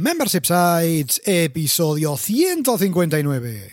Membership Sites, episodio 159.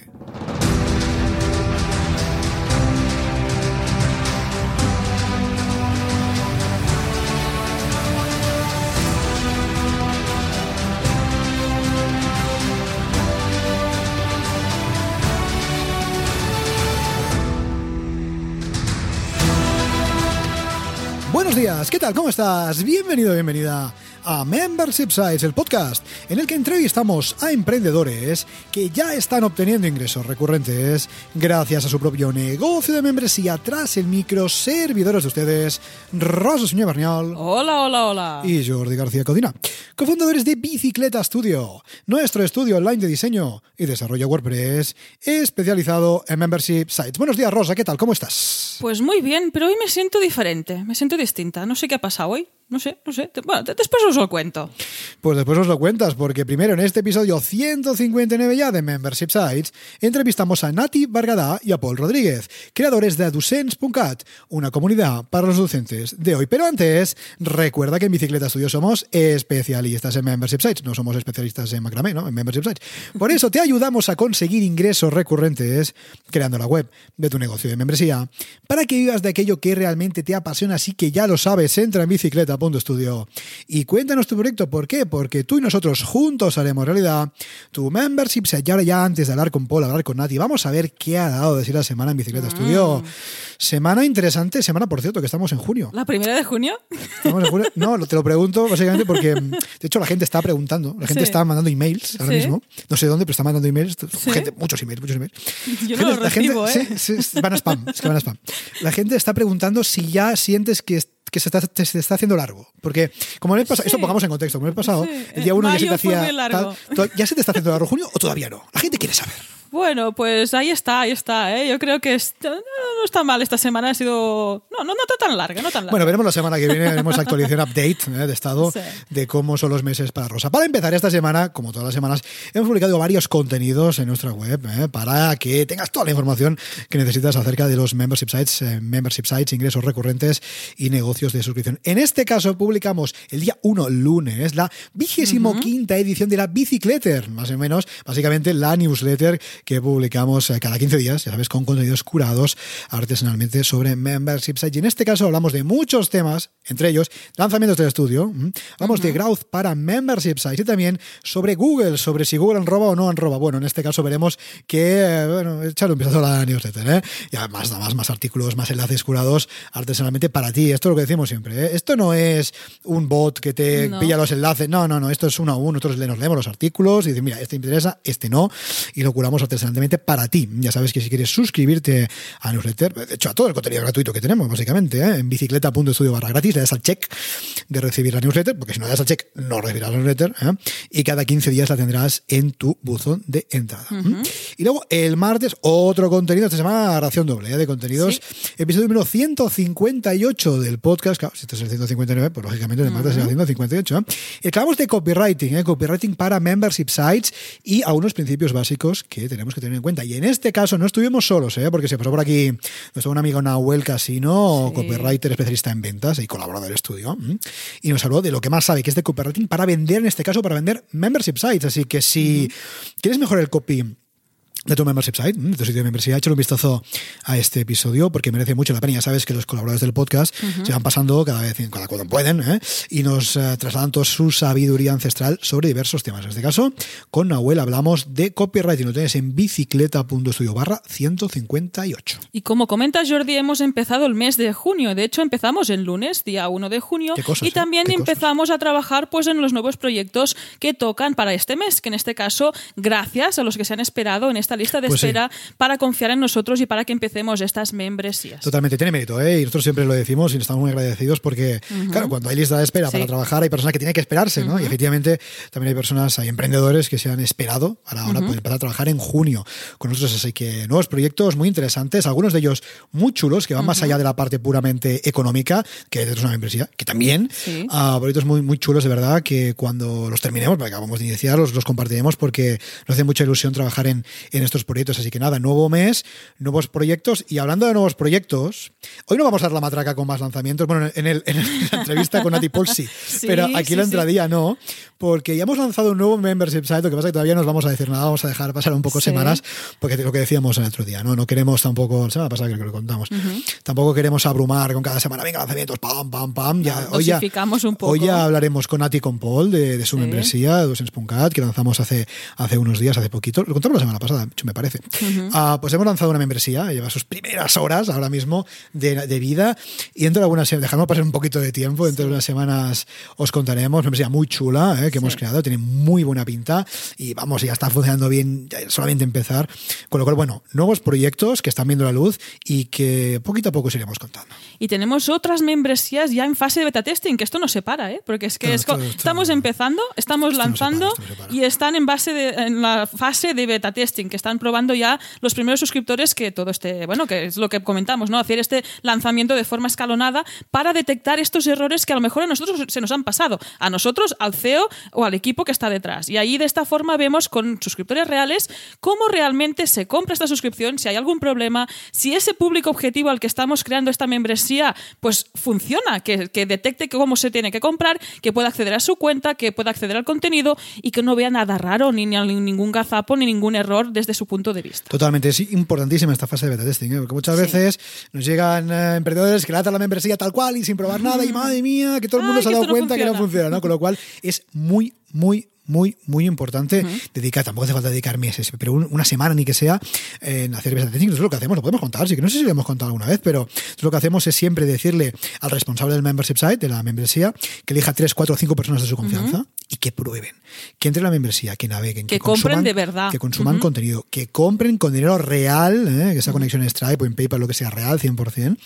Buenos días, ¿qué tal? ¿Cómo estás? Bienvenido, bienvenida a Membership Sites, el podcast en el que entrevistamos a emprendedores que ya están obteniendo ingresos recurrentes gracias a su propio negocio de membresía tras el micro servidores de ustedes, Rosa Suñé Barniol. Hola, hola, hola. Y Jordi García Codina, cofundadores de Bicicleta Studio, nuestro estudio online de diseño y desarrollo WordPress especializado en Membership Sites. Buenos días, Rosa, ¿qué tal? ¿Cómo estás? Pues muy bien, pero hoy me siento diferente, me siento distinta. No sé qué ha pasado hoy. No sé, no sé. Bueno, después os lo cuento. Pues después os lo cuentas, porque primero en este episodio 159 ya de Membership Sites, entrevistamos a Nati Vargada y a Paul Rodríguez, creadores de Adusens.cat, una comunidad para los docentes de hoy. Pero antes, recuerda que en Bicicleta Studio somos especialistas en Membership Sites, no somos especialistas en macramé, ¿no? En Membership Sites. Por eso te ayudamos a conseguir ingresos recurrentes creando la web de tu negocio de membresía, para que vivas de aquello que realmente te apasiona, así que ya lo sabes, entra en bicicleta Punto Estudio. Y cuéntanos tu proyecto, ¿por qué? Porque tú y nosotros juntos haremos realidad tu membership. Y ahora ya antes de hablar con Paul, hablar con Nati, vamos a ver qué ha dado de decir la semana en Bicicleta Estudio. Semana interesante, semana por cierto, que estamos en junio. ¿La primera de junio? ¿Estamos en junio? No, te lo pregunto básicamente porque, de hecho, la gente está preguntando, la gente Sí. está mandando emails ahora Sí. mismo. No sé dónde, pero está mandando emails. Sí. Gente, muchos emails, muchos emails. Yo no los la gente- recibo, ¿eh? sí, sí, van a spam, es que van a spam. La gente está preguntando si ya sientes que que se está, te- se está haciendo largo. Porque, como mes pasado, Sí. esto pongamos en contexto, como el mes pasado, Sí. el día uno ya se te hacía. tal, ¿Ya se te está haciendo largo junio o todavía no? La gente quiere saber. Bueno, pues ahí está, ahí está. ¿eh? Yo creo que está- no, no está mal esta semana. Ha sido. No, no, no está tan larga, no tan larga. Bueno, veremos la semana que viene, veremos actualización update ¿eh? de estado Sí. de cómo son los meses para Rosa. Para empezar esta semana, como todas las semanas, hemos publicado varios contenidos en nuestra web ¿eh? para que tengas toda la información que necesitas acerca de los membership sites, eh, membership sites, ingresos recurrentes y negocios de suscripción. En este caso, publicamos el día 1, lunes, la vigésimo quinta edición de la Bicicletter, más o menos, básicamente la newsletter que publicamos eh, cada 15 días, ya sabes, con contenidos curados artesanalmente sobre membership sites. Y en este caso hablamos de muchos temas, entre ellos lanzamientos del estudio, hablamos de growth para membership sites y también sobre Google, sobre si Google enroba o no enroba. Bueno, en este caso veremos que, eh, bueno, echar un vistazo a la newsletter, ¿eh? Y además, además, más artículos, más enlaces curados artesanalmente para ti. Esto es lo que decimos siempre, ¿eh? Esto no es un bot que te No. pilla los enlaces, no, no, no, esto es uno a uno, nosotros nos leemos los artículos y decimos, mira, este me interesa, este no, y lo curamos artesanalmente para ti. Ya sabes que si quieres suscribirte a newsletter, de hecho a todo el contenido gratuito que tenemos, básicamente, ¿eh? en bicicleta.studio barra gratis, le das al check de recibir la newsletter, porque si no le das al check, no recibirás la newsletter, ¿eh? y cada 15 días la tendrás en tu buzón de entrada. Y luego el martes, otro contenido, esta semana ración doble ¿eh? de contenidos, episodio número 158 del podcast, claro, si este es el 159, pues lógicamente el martes será el 158. ¿eh? Y que hablamos de copywriting, ¿eh? copywriting para membership sites y algunos principios básicos que tenemos que tener en cuenta. Y en este caso no estuvimos solos, ¿eh? porque se pasó por aquí nuestro buen amigo Nahuel Casino, Sí. copywriter especialista en ventas y colaborador del estudio, y nos habló de lo que más sabe, que es de copywriting para vender, en este caso, para vender membership sites. Así que si quieres mejorar el copy de tu membership site, de tu sitio de membresía, échale un vistazo a este episodio porque merece mucho la pena. Ya sabes que los colaboradores del podcast se van pasando cada vez, cada cuando pueden, ¿eh? y nos eh, trasladan toda su sabiduría ancestral sobre diversos temas. En este caso, con Nahuel hablamos de copywriting. Lo tienes en bicicleta.studio barra 158. Y como comentas, Jordi, hemos empezado el mes de junio. De hecho, empezamos el lunes, día 1 de junio. Qué cosas, y ¿eh? también cosas. empezamos a trabajar pues, en los nuevos proyectos que tocan para este mes. Que en este caso, gracias a los que se han esperado en esta lista de Pues sí. espera para confiar en nosotros y para que empecemos estas membresías. Totalmente, tiene mérito, ¿eh? Y nosotros siempre lo decimos y estamos muy agradecidos porque, claro, cuando hay lista de espera Sí. para trabajar, hay personas que tienen que esperarse, ¿no? Y efectivamente también hay personas, hay emprendedores que se han esperado para ahora poder empezar a trabajar en junio con nosotros. Así que nuevos proyectos muy interesantes, algunos de ellos muy chulos, que van más allá de la parte puramente económica, que es una membresía, que también. Sí. Ah, proyectos muy, muy chulos, de verdad, que cuando los terminemos, porque acabamos de iniciar, los, los compartiremos porque nos hace mucha ilusión trabajar en, en estos proyectos. Así que nada, nuevo mes, nuevos proyectos. Y hablando de nuevos proyectos, hoy no vamos a dar la matraca con más lanzamientos. Bueno, en, el, en la entrevista con Nati Paul sí, pero aquí la entradilla no, porque ya hemos lanzado un nuevo membership site. Lo que pasa es que todavía no os vamos a decir nada, vamos a dejar pasar un poco semanas, porque lo que decíamos el otro día, ¿no? No queremos tampoco, la semana pasada creo que lo contamos, tampoco queremos abrumar con cada semana, venga, lanzamientos, pam, pam, pam. Ya, hoy, ya, un poco. hoy ya hablaremos con Nati con Paul de, su membresía, de Dosens.cat, que lanzamos hace, hace unos días, hace poquito. Lo contamos la semana pasada, me parece. Ah, pues hemos lanzado una membresía, lleva sus primeras horas ahora mismo de, de vida. Y dentro de algunas dejamos pasar un poquito de tiempo, dentro de unas semanas os contaremos. Una membresía muy chula eh, que hemos creado, tiene muy buena pinta y vamos, ya está funcionando bien, solamente empezar. Con lo cual, bueno, nuevos proyectos que están viendo la luz y que poquito a poco os iremos contando. Y tenemos otras membresías ya en fase de beta testing, que esto no se para, ¿eh? porque es que estamos empezando, estamos lanzando y están en, base de, en la fase de beta testing, que están probando ya los primeros suscriptores que todo este, bueno, que es lo que comentamos, ¿no? Hacer este lanzamiento de forma escalonada para detectar estos errores que a lo mejor a nosotros se nos han pasado, a nosotros, al CEO o al equipo que está detrás. Y ahí de esta forma vemos con suscriptores reales cómo realmente se compra esta suscripción, si hay algún problema, si ese público objetivo al que estamos creando esta membresía, pues funciona, que, que detecte cómo se tiene que comprar, que pueda acceder a su cuenta, que pueda acceder al contenido y que no vea nada raro, ni, ningún gazapo, ni ningún error desde su punto de vista. Totalmente, es importantísima esta fase de beta testing, ¿eh? porque muchas veces nos llegan eh, emprendedores que lanzan la membresía tal cual y sin probar nada, y madre mía, que todo el mundo se ha dado cuenta que no funciona, ¿no? Con lo cual es muy, muy, muy, muy importante. Dedicar, tampoco hace falta dedicar meses, pero una semana ni que sea en hacer beta testing. Nosotros lo que hacemos, lo podemos contar, sí que no sé si lo hemos contado alguna vez, pero lo que hacemos es siempre decirle al responsable del membership site, de la membresía, que elija tres, cuatro o cinco personas de su confianza y que prueben, que entren a la membresía, que naveguen, que, compren de verdad, que consuman contenido, que compren con dinero real, ¿eh? que esa conexión en Stripe o en PayPal, lo que sea real, 100%,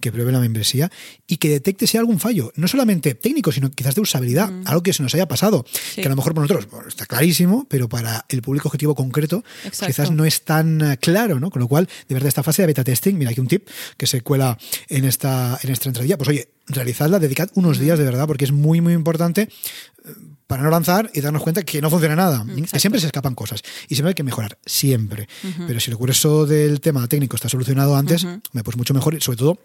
que prueben la membresía y que detecte si hay algún fallo, no solamente técnico, sino quizás de usabilidad, algo que se nos haya pasado, que a lo mejor por nosotros está clarísimo, pero para el público objetivo concreto quizás no es tan eh, claro, ¿no? Con lo cual, de verdad, esta fase de beta testing, mira aquí un tip que se cuela en esta, en esta entradilla, pues oye, realizadla, dedicad unos días de verdad, porque es muy, muy importante eh, para no lanzar y darnos cuenta que no funciona nada, que siempre se escapan cosas y siempre hay que mejorar, siempre. Pero si el curso del tema técnico está solucionado antes, me pues mucho mejor y sobre todo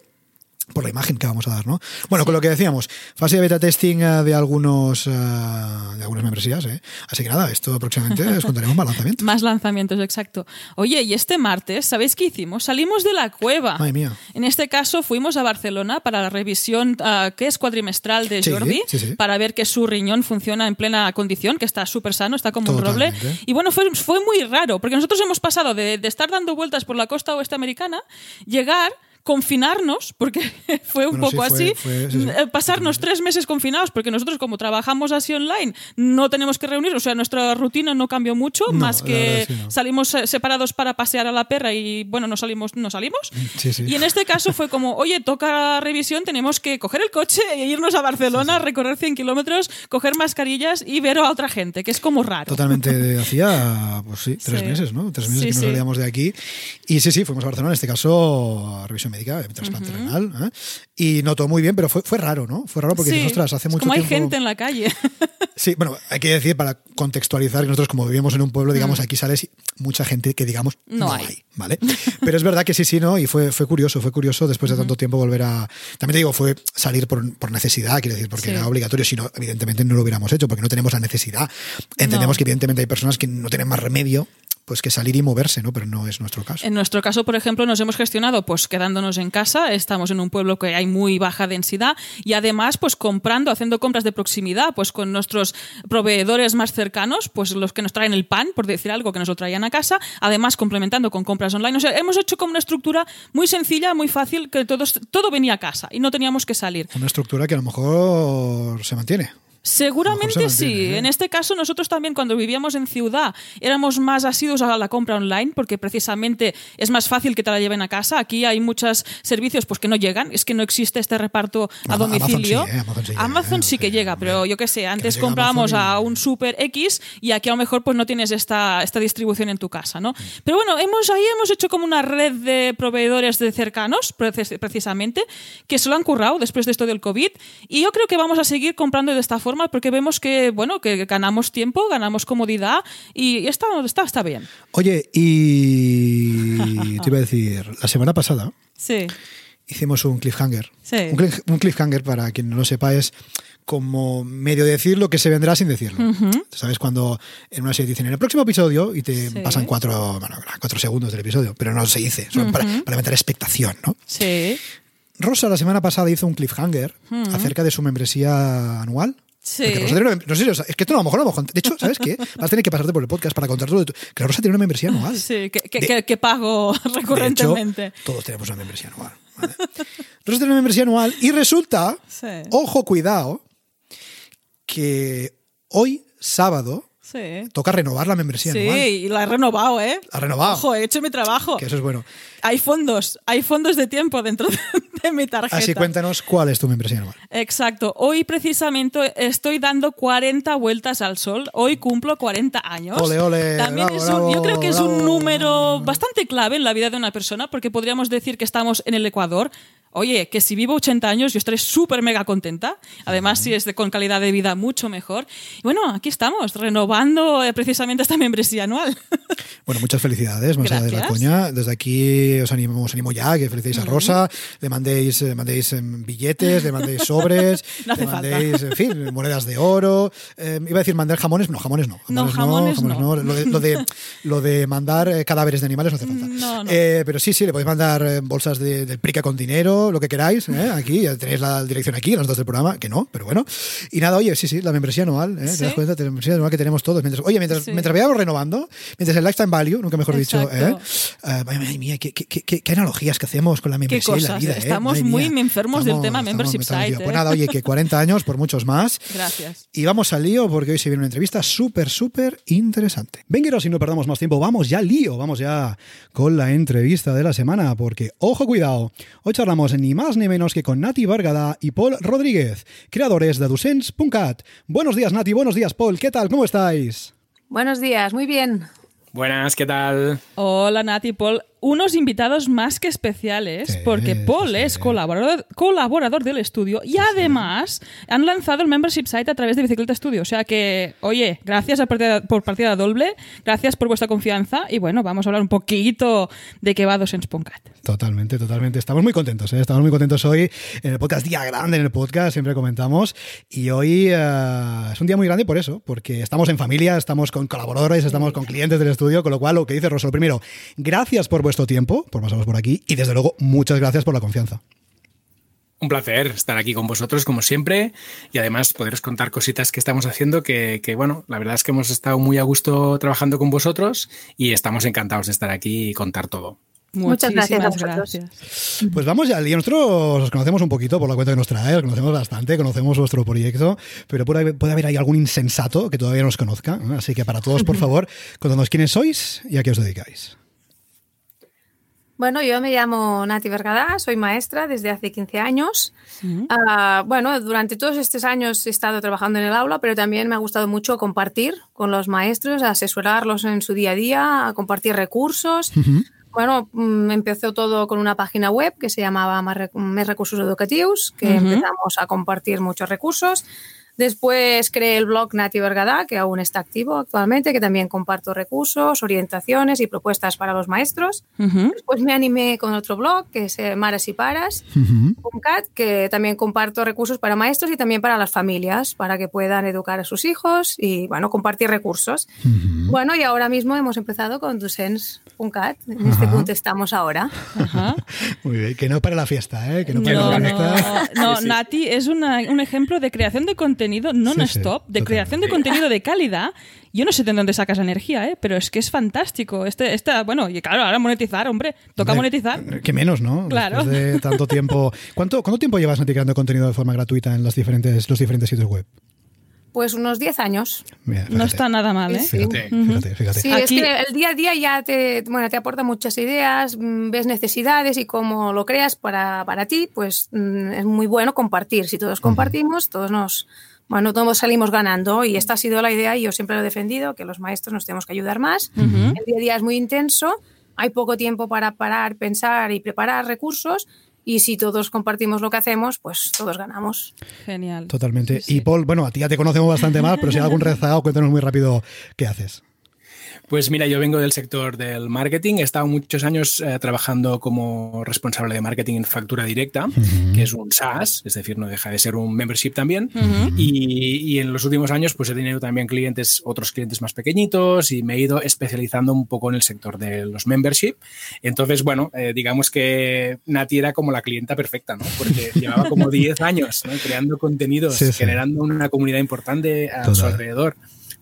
por la imagen que vamos a dar, ¿no? Bueno, con lo que decíamos, fase de beta testing eh, de algunos eh, de algunas membresías, ¿eh? Así que nada, esto próximamente os contaremos más lanzamientos. más lanzamientos, exacto. Oye, y este martes, ¿sabéis qué hicimos? Salimos de la cueva. Madre mía. En este caso fuimos a Barcelona para la revisión uh, que es cuadrimestral de Jordi, para ver que su riñón funciona en plena condición, que está súper sano, está como un roble. Y bueno, fue, fue muy raro, porque nosotros hemos pasado de, de estar dando vueltas por la costa oeste americana, llegar confinarnos, porque fue un poco así, eh, pasarnos tres meses confinados, porque nosotros como trabajamos así online, no tenemos que reunir, o sea, nuestra rutina no cambió mucho, más que salimos separados para pasear a la perra y bueno, no salimos, no salimos. Mm, y en este caso fue como, oye, toca revisión, tenemos que coger el coche e irnos a Barcelona, recorrer 100 kilómetros, coger mascarillas y ver a otra gente, que es como raro. Totalmente, hacía, pues sí, tres meses, ¿no? Tres meses que nos salíamos de aquí. Y sí, sí, fuimos a Barcelona, en este caso, a revisión médica, de trasplante renal. ¿eh? Y notó muy bien, pero fue, fue raro, ¿no? Fue raro porque, sí. ostras, hace mucho como tiempo... hay gente en la calle. sí, bueno, hay que decir, para contextualizar, que nosotros como vivimos en un pueblo, digamos, mm. aquí sales mucha gente que, digamos, no, hay. ¿vale? Pero es verdad que sí, sí, ¿no? Y fue, fue curioso, fue curioso después de tanto tiempo volver a... También te digo, fue salir por, por necesidad, quiero decir, porque era obligatorio, si no, evidentemente no lo hubiéramos hecho, porque no tenemos la necesidad. Entendemos que evidentemente hay personas que no tienen más remedio pues que salir y moverse, ¿no? Pero no es nuestro caso. En nuestro caso, por ejemplo, nos hemos gestionado pues quedándonos en casa, estamos en un pueblo que hay muy baja densidad y además pues comprando, haciendo compras de proximidad, pues con nuestros proveedores más cercanos, pues los que nos traen el pan, por decir algo, que nos lo traían a casa, además complementando con compras online. O sea, hemos hecho como una estructura muy sencilla, muy fácil, que todos, todo venía a casa y no teníamos que salir. Una estructura que a lo mejor se mantiene. Seguramente sí. ¿eh? En este caso, nosotros también cuando vivíamos en ciudad éramos más asiduos a la compra online porque precisamente es más fácil que te la lleven a casa. Aquí hay muchos servicios pues que no llegan, es que no existe este reparto a domicilio. Amazon sí, que llega, pero yo qué sé, antes comprábamos a un Super X y aquí a lo mejor pues no tienes esta, esta distribución en tu casa, ¿no? Pero bueno, hemos ahí hemos hecho como una red de proveedores de cercanos, precisamente, que se lo han currado después de esto del COVID y yo creo que vamos a seguir comprando de esta forma porque vemos que, bueno, que ganamos tiempo, ganamos comodidad y está, está, está bien. Oye, y te iba a decir, la semana pasada Sí. hicimos un cliffhanger. Sí. Un, cliff- un cliffhanger, para quien no lo sepa, es como medio decir lo que se vendrá sin decirlo. ¿Sabes? Cuando en una serie dicen en el próximo episodio y te Sí. pasan cuatro, bueno, cuatro segundos del episodio, pero no se dice, para, para aumentar expectación, ¿no? Sí. Rosa la semana pasada hizo un cliffhanger acerca de su membresía anual. Sí. Rosa no sé, es que esto a lo mejor lo hemos. De hecho, ¿sabes qué? Vas a tener que pasarte por el podcast para contar todo. tu- Que Rosa tiene una membresía anual. Sí, que, que- De- que- que pago De hecho, recurrentemente. todos tenemos una membresía anual. ¿vale? Rosa tiene una membresía anual y resulta, Sí. ojo, cuidado, que hoy, sábado, Sí. toca renovar la membresía Sí, anual. y la he renovado, ¿eh? La ha renovado. Ojo, he hecho mi trabajo. Que eso es bueno. Hay fondos, hay fondos de tiempo dentro de, mi tarjeta. Así cuéntanos cuál es tu membresía anual. Exacto. Hoy precisamente estoy dando 40 vueltas al sol. Hoy cumplo 40 años. Ole, ole, También bravo, es un- yo creo que es un número bastante clave en la vida de una persona porque podríamos decir que estamos en el Ecuador. Oye, que si vivo 80 años yo estaré súper mega contenta. Además, si es de, con calidad de vida mucho mejor. Y bueno, aquí estamos, renovando eh, precisamente esta membresía anual. Bueno, muchas felicidades, más allá de la coña. Desde aquí os animo, os animo ya que felicéis a Rosa, le mandéis, le mandéis em, billetes, le mandéis sobres, No le mandéis, en fin, monedas de oro. Eh, iba a decir mandar jamones, no, jamones no. No, jamones no. Lo, de, lo, de, lo de mandar eh, cadáveres de animales no hace falta. Eh, pero sí, sí, le podéis mandar eh, bolsas de, del prica con dinero, lo que queráis. eh, aquí, ya tenéis la dirección aquí, las dos del programa, que no, pero bueno. Y nada, oye, sí, sí, la membresía anual, ¿eh? Sí. ¿te das cuenta? La membresía anual que tenemos todos. Mientras, oye, mientras, Sí. mientras vayamos renovando, mientras el lifetime value, nunca mejor dicho, ¿eh? Madre mía, qué, qué- qué- qué analogías que hacemos con la membresía y la vida, ¿eh? ¿eh? Estamos muy mía. enfermos del tema membership site, Pues ¿eh? nada, oye, que 40 años por muchos más. Gracias. Y vamos al lío porque hoy se viene una entrevista súper, súper interesante. Vengueros, y no perdamos más tiempo, vamos ya al lío, vamos ya con la entrevista de la semana, porque, ojo, cuidado, hoy charlamos ni más ni menos que con Nati Vargada y Paul Rodríguez, creadores de Dusens.cat. Buenos días, Nati, buenos días, Paul, ¿qué tal? ¿Cómo estáis? Buenos días, muy bien. Buenas, ¿qué tal? Hola Nati Paul, unos invitados más que especiales Sí, porque Paul sí. es colaborador, colaborador del estudio y además han lanzado el membership site a través de Bicicleta Studio. O sea que, oye, gracias a partida- por partida doble, gracias por vuestra confianza y bueno, vamos a hablar un poquito de qué va Docents.cat. Totalmente, totalmente. Estamos muy contentos, ¿eh? estamos muy contentos hoy en el podcast, día grande en el podcast, siempre comentamos. Y hoy eh, es un día muy grande por eso, porque estamos en familia, estamos con colaboradores, estamos con clientes del estudio, con lo cual lo que dice Rosa, lo primero, gracias por vuestro tiempo, por pasaros por aquí, y desde luego muchas gracias por la confianza. Un placer estar aquí con vosotros, como siempre, y además poderos contar cositas que estamos haciendo que, que, bueno, la verdad es que hemos estado muy a gusto trabajando con vosotros y estamos encantados de estar aquí y contar todo. Muchas gracias a Muchísimas vosotros. gracias. Pues vamos ya, al lío. nosotros os conocemos un poquito por la cuenta que nos trae, os conocemos bastante, conocemos vuestro proyecto, pero puede haber, puede haber ahí algún insensato que todavía no os conozca. ¿no? Así que para todos, por favor, contanos quiénes sois y a qué os dedicáis. Bueno, yo me llamo Nati Vergada, soy maestra desde hace 15 años. Ah, bueno, durante todos estos años he estado trabajando en el aula, pero también me ha gustado mucho compartir con los maestros, asesorarlos en su día a día, a compartir recursos. Bueno, mm, empezó todo con una página web que se llamaba Más Recursos Educativos, que empezamos a compartir muchos recursos. Después creé el blog Nati Vergada, que aún está activo actualmente, que también comparto recursos, orientaciones y propuestas para los maestros. Ujú. Después me animé con otro blog, que es eh, Maras y Paras, Cat, que también comparto recursos para maestros y también para las familias, para que puedan educar a sus hijos y, bueno, compartir recursos. Bueno, y ahora mismo hemos empezado con Dusens.cat, en este punto estamos ahora. Ajá. Muy bien, que no para la fiesta, ¿eh? Que no para No, la no, fiesta. no, Sí, sí. Nati es una- un ejemplo de creación de contenido non-stop, sí, de creación de contenido de calidad. Yo no sé de dónde sacas la energía, ¿eh? pero es que es fantástico. Este, esta, bueno, y claro, ahora monetizar, hombre, toca Hombre, monetizar. Que menos, ¿no? Claro. Después de tanto tiempo. ¿Cuánto, ¿Cuánto tiempo llevas creando contenido de forma gratuita en las diferentes, los diferentes sitios web? Pues unos 10 años. Mira, No fíjate, está nada mal, ¿eh? Sí. Fíjate, fíjate, fíjate. Sí, Aquí- es que el día a día ya te, bueno, te aporta muchas ideas, mm, ves necesidades y cómo lo creas para, para ti, pues mm, es muy bueno compartir. Si todos compartimos, todos nos, bueno, todos salimos ganando y esta ha sido la idea y yo siempre lo he defendido, que los maestros nos tenemos que ayudar más. El día a día es muy intenso, hay poco tiempo para parar, pensar y preparar recursos y si todos compartimos lo que hacemos, pues todos ganamos. Genial. Totalmente. Y Paul, bueno, a ti ya te conocemos bastante más, pero si hay algún rezagado, cuéntanos muy rápido qué haces. Pues mira, yo vengo del sector del marketing. He estado muchos años eh, trabajando como responsable de marketing en factura directa, que es un SaaS, es decir, no deja de ser un membership también. y, en los últimos años, pues he tenido también clientes, otros clientes más pequeñitos y me he ido especializando un poco en el sector de los membership. Entonces, bueno, eh, digamos que Nati era como la clienta perfecta, ¿no? Porque llevaba como 10 años creando contenidos, generando una comunidad importante a su alrededor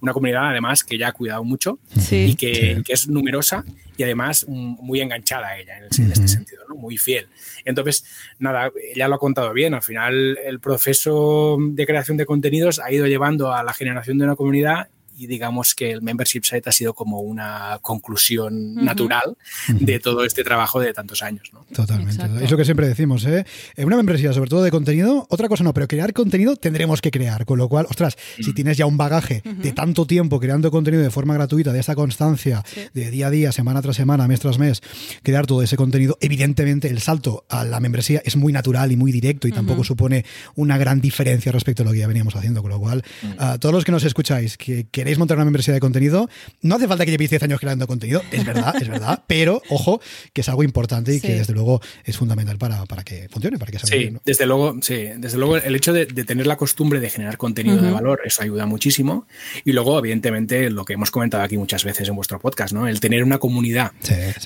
una comunidad además que ya ha cuidado mucho y que, es numerosa y además muy enganchada a ella en, este sentido, ¿no? muy fiel. Entonces, nada, ya lo ha contado bien, al final el proceso de creación de contenidos ha ido llevando a la generación de una comunidad y digamos que el membership site ha sido como una conclusión natural de todo este trabajo de tantos años. ¿no? Totalmente. Es lo que siempre decimos. ¿eh? En una membresía, sobre todo de contenido, otra cosa no, pero crear contenido tendremos que crear. Con lo cual, ostras, si tienes ya un bagaje de tanto tiempo creando contenido de forma gratuita, de esta constancia, de día a día, semana tras semana, mes tras mes, crear todo ese contenido, evidentemente el salto a la membresía es muy natural y muy directo y tampoco supone una gran diferencia respecto a lo que ya veníamos haciendo. Con lo cual, a todos los que nos escucháis, que queréis montar una membresía de contenido, no hace falta que llevéis 10 años creando contenido, es verdad, es verdad, pero ojo, que es algo importante y que desde luego es fundamental para, para que funcione, para que salga Sí, desde luego, sí, desde luego el hecho de, tener la costumbre de generar contenido de valor, eso ayuda muchísimo. Y luego, evidentemente, lo que hemos comentado aquí muchas veces en vuestro podcast, ¿no? El tener una comunidad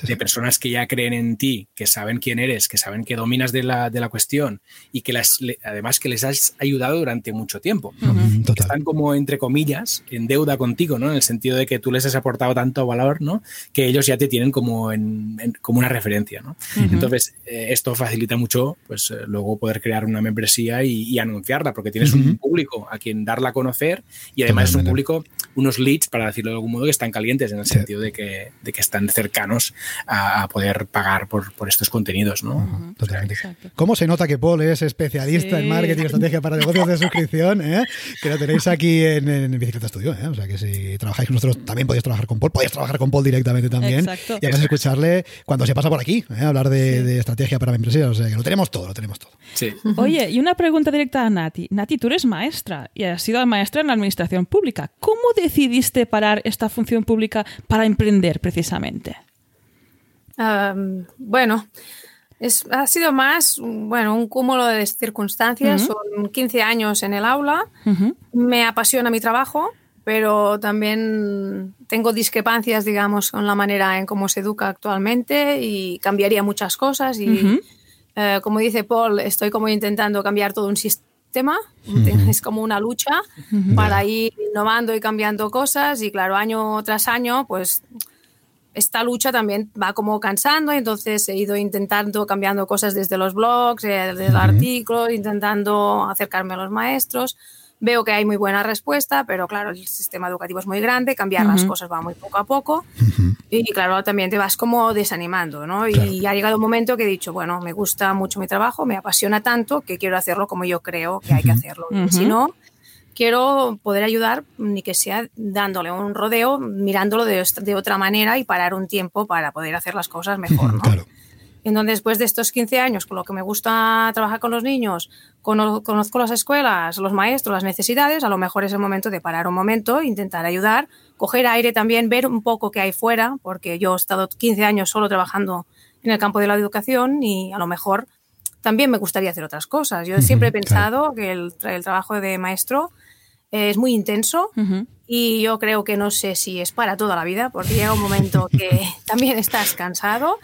de personas que ya creen en ti, que saben quién eres, que saben que dominas de la, de la cuestión y que las, además que les has ayudado durante mucho tiempo. Están como, entre comillas, en deuda contigo, ¿no? En el sentido de que tú les has aportado tanto valor, ¿no? Que ellos ya te tienen como, en, como una referencia, ¿no? Entonces, eh, esto facilita mucho, pues, eh, luego poder crear una membresía y, anunciarla, porque tienes un público a quien darla a conocer y además es un público, unos leads, para decirlo de algún modo, que están calientes en el sentido de que, de que están cercanos a, poder pagar por, por, estos contenidos, ¿no? Totalmente. ¿Cómo se nota que Paul es especialista en marketing y estrategia para negocios de suscripción? ¿eh? Que lo tenéis aquí en, en Bicicleta Studio, ¿eh? O sea que si trabajáis con nosotros también podéis trabajar con Paul, podéis trabajar con Paul directamente también. Exacto. Y además escucharle cuando se pasa por aquí, ¿eh? hablar de, de, estrategia para empresarios. O sea que lo tenemos todo, lo tenemos todo. Sí. Oye, y una pregunta directa a Nati. Nati, tú eres maestra y has sido maestra en la administración pública. ¿Cómo decidiste parar esta función pública para emprender precisamente? bueno, es, ha sido más bueno, un cúmulo de circunstancias. Son 15 años en el aula. Me apasiona mi trabajo pero también tengo discrepancias, digamos, con la manera en cómo se educa actualmente y cambiaría muchas cosas. Y eh, como dice Paul, estoy como intentando cambiar todo un sistema. Es como una lucha para ir innovando y cambiando cosas. Y claro, año tras año, pues esta lucha también va como cansando, entonces he ido intentando cambiando cosas desde los blogs, eh, desde el artículo, intentando acercarme a los maestros. Veo que hay muy buena respuesta, pero claro, el sistema educativo es muy grande, cambiar las cosas va muy poco a poco y claro, también te vas como desanimando, ¿no? Y ha llegado un momento que he dicho, bueno, me gusta mucho mi trabajo, me apasiona tanto que quiero hacerlo como yo creo que hay que hacerlo. Si no, quiero poder ayudar, ni que sea dándole un rodeo, mirándolo de, de, otra manera y parar un tiempo para poder hacer las cosas mejor, ¿no? Claro. Entonces, después de estos 15 años, con lo que me gusta trabajar con los niños, conozco las escuelas, los maestros, las necesidades, a lo mejor es el momento de parar un momento, intentar ayudar, coger aire también, ver un poco qué hay fuera, porque yo he estado 15 años solo trabajando en el campo de la educación y a lo mejor también me gustaría hacer otras cosas. Yo siempre he pensado que el, el trabajo de maestro es muy intenso y yo creo que no sé si es para toda la vida, porque llega un momento que también estás cansado.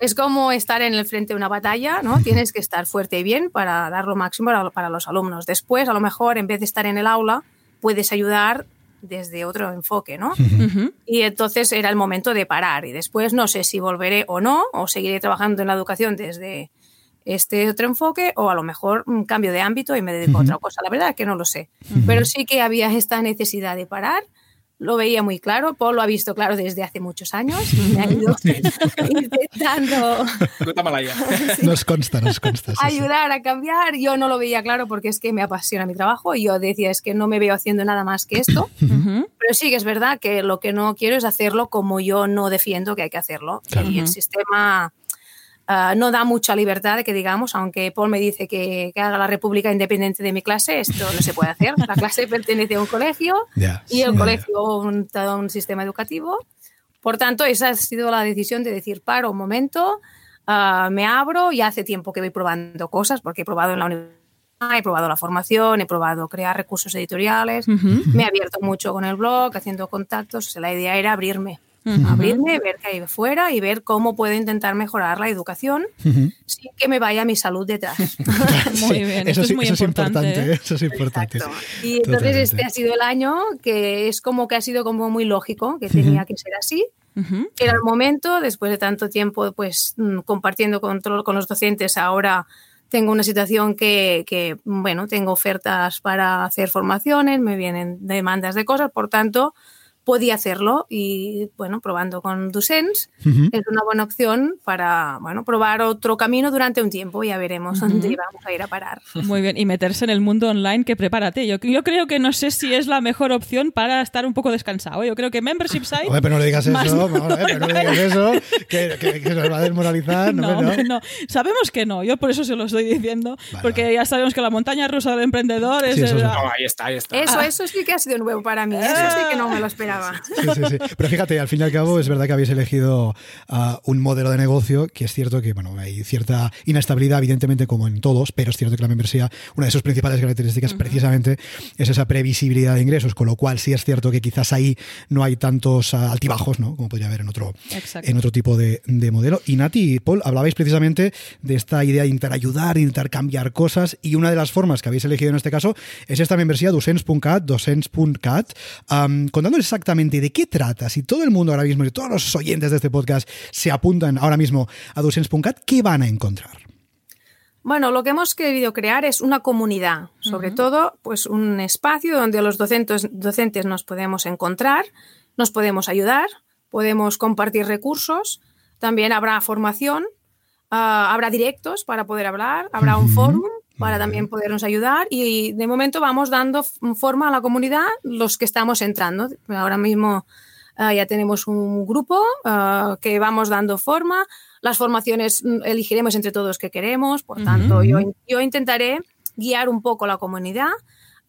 Es como estar en el frente de una batalla, ¿no? Tienes que estar fuerte y bien para dar lo máximo para los alumnos. Después, a lo mejor, en vez de estar en el aula, puedes ayudar desde otro enfoque, ¿no? Y entonces era el momento de parar y después no sé si volveré o no, o seguiré trabajando en la educación desde este otro enfoque o a lo mejor un cambio de ámbito y me dedico a otra cosa. La verdad es que no lo sé. Pero sí que había esta necesidad de parar. Lo veía muy claro. Paul lo ha visto claro desde hace muchos años. Me ha ido intentando. Nos consta, nos consta. ayudar a cambiar. Yo no lo veía claro porque es que me apasiona mi trabajo y yo decía es que no me veo haciendo nada más que esto. Pero sí que es verdad que lo que no quiero es hacerlo como yo no defiendo que hay que hacerlo. Y el sistema Uh, no da mucha libertad de que digamos, aunque Paul me dice que, que, haga la república independiente de mi clase, esto no se puede hacer. La clase pertenece a un colegio yeah, y el yeah, colegio yeah. Un, un sistema educativo. Por tanto, esa ha sido la decisión de decir, paro un momento, uh, me abro y hace tiempo que voy probando cosas, porque he probado en la universidad, he probado la formación, he probado crear recursos editoriales, uh -huh. me he abierto mucho con el blog, haciendo contactos. La idea era abrirme Uh -huh. abrirme, ver qué hay fuera y ver cómo puedo intentar mejorar la educación uh -huh. sin que me vaya mi salud detrás. muy bien, eso, sí, es muy eso importante. Importante ¿eh? Eso es importante. Exacto. Y entonces Totalmente. este ha sido el año que es como que ha sido como muy lógico, que tenía que ser así. Era el momento, después de tanto tiempo pues mm, compartiendo con, con los docentes, ahora tengo una situación que, que, bueno, tengo ofertas para hacer formaciones, me vienen demandas de cosas, por tanto, podía hacerlo y bueno, probando con Ducens uh -huh. es una buena opción para bueno, probar otro camino durante un tiempo, ya veremos uh -huh. dónde vamos a ir a parar. Muy bien, y meterse en el mundo online, que prepárate. Yo, yo creo que no sé si es la mejor opción para estar un poco descansado. Yo creo que membership site... Oye, pero no le digas eso, vamos, eh, pero no le digas eso, que, que, que, nos va a desmoralizar. No, no, no, Sabemos que no, yo por eso se lo estoy diciendo, vale, porque vale. ya sabemos que la montaña rusa del emprendedor es... Sí, eso, no, ahí está, ahí está. Eso, eso sí que ha sido nuevo para mí, eso sí que no me lo esperaba. Sí, sí, sí. Pero fíjate, al fin y al cabo es verdad que habéis elegido uh, un modelo de negocio que es cierto que bueno, hay cierta inestabilidad, evidentemente, como en todos, pero es cierto que la membresía, una de sus principales características uh -huh. precisamente es esa previsibilidad de ingresos, con lo cual sí es cierto que quizás ahí no hay tantos uh, altibajos, ¿no? Como podría haber en otro, en otro tipo de, de, modelo. Y Nati y Paul, hablabais precisamente de esta idea de interayudar, intercambiar cosas, y una de las formas que habéis elegido en este caso es esta membresía docents.cat, docents.cat, um, contándoles exactamente de qué trata si todo el mundo ahora mismo, y todos los oyentes de este podcast se apuntan ahora mismo a Docents.cat, ¿qué van a encontrar? Bueno, lo que hemos querido crear es una comunidad, sobre uh -huh. todo pues un espacio donde los docentes, docentes nos podemos encontrar, nos podemos ayudar, podemos compartir recursos, también habrá formación, uh, habrá directos para poder hablar, habrá uh -huh. Para también podernos ayudar y de momento vamos dando forma a la comunidad los que estamos entrando. Ahora mismo Uh, ya tenemos un grupo uh, que vamos dando forma. Las formaciones mm, elegiremos entre todos que queremos. Por tanto, -huh. yo, yo, intentaré guiar un poco la comunidad,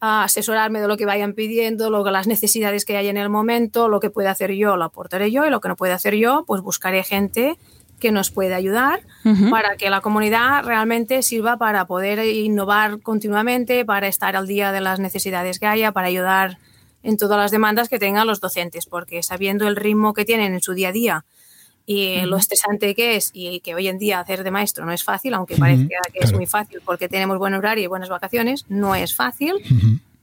uh, asesorarme de lo que vayan pidiendo, lo, las necesidades que hay en el momento, lo que pueda hacer yo lo aportaré yo y lo que no pueda hacer yo, pues buscaré gente que nos pueda ayudar -huh. para que la comunidad realmente sirva para poder innovar continuamente, para estar al día de las necesidades que haya, para ayudar en todas las demandas que tengan los docentes, porque sabiendo el ritmo que tienen en su día a día y uh -huh. lo estresante que es y que hoy en día hacer de maestro no es fácil, aunque parezca uh -huh. que claro. es muy fácil porque tenemos buen horario y buenas vacaciones, no es fácil.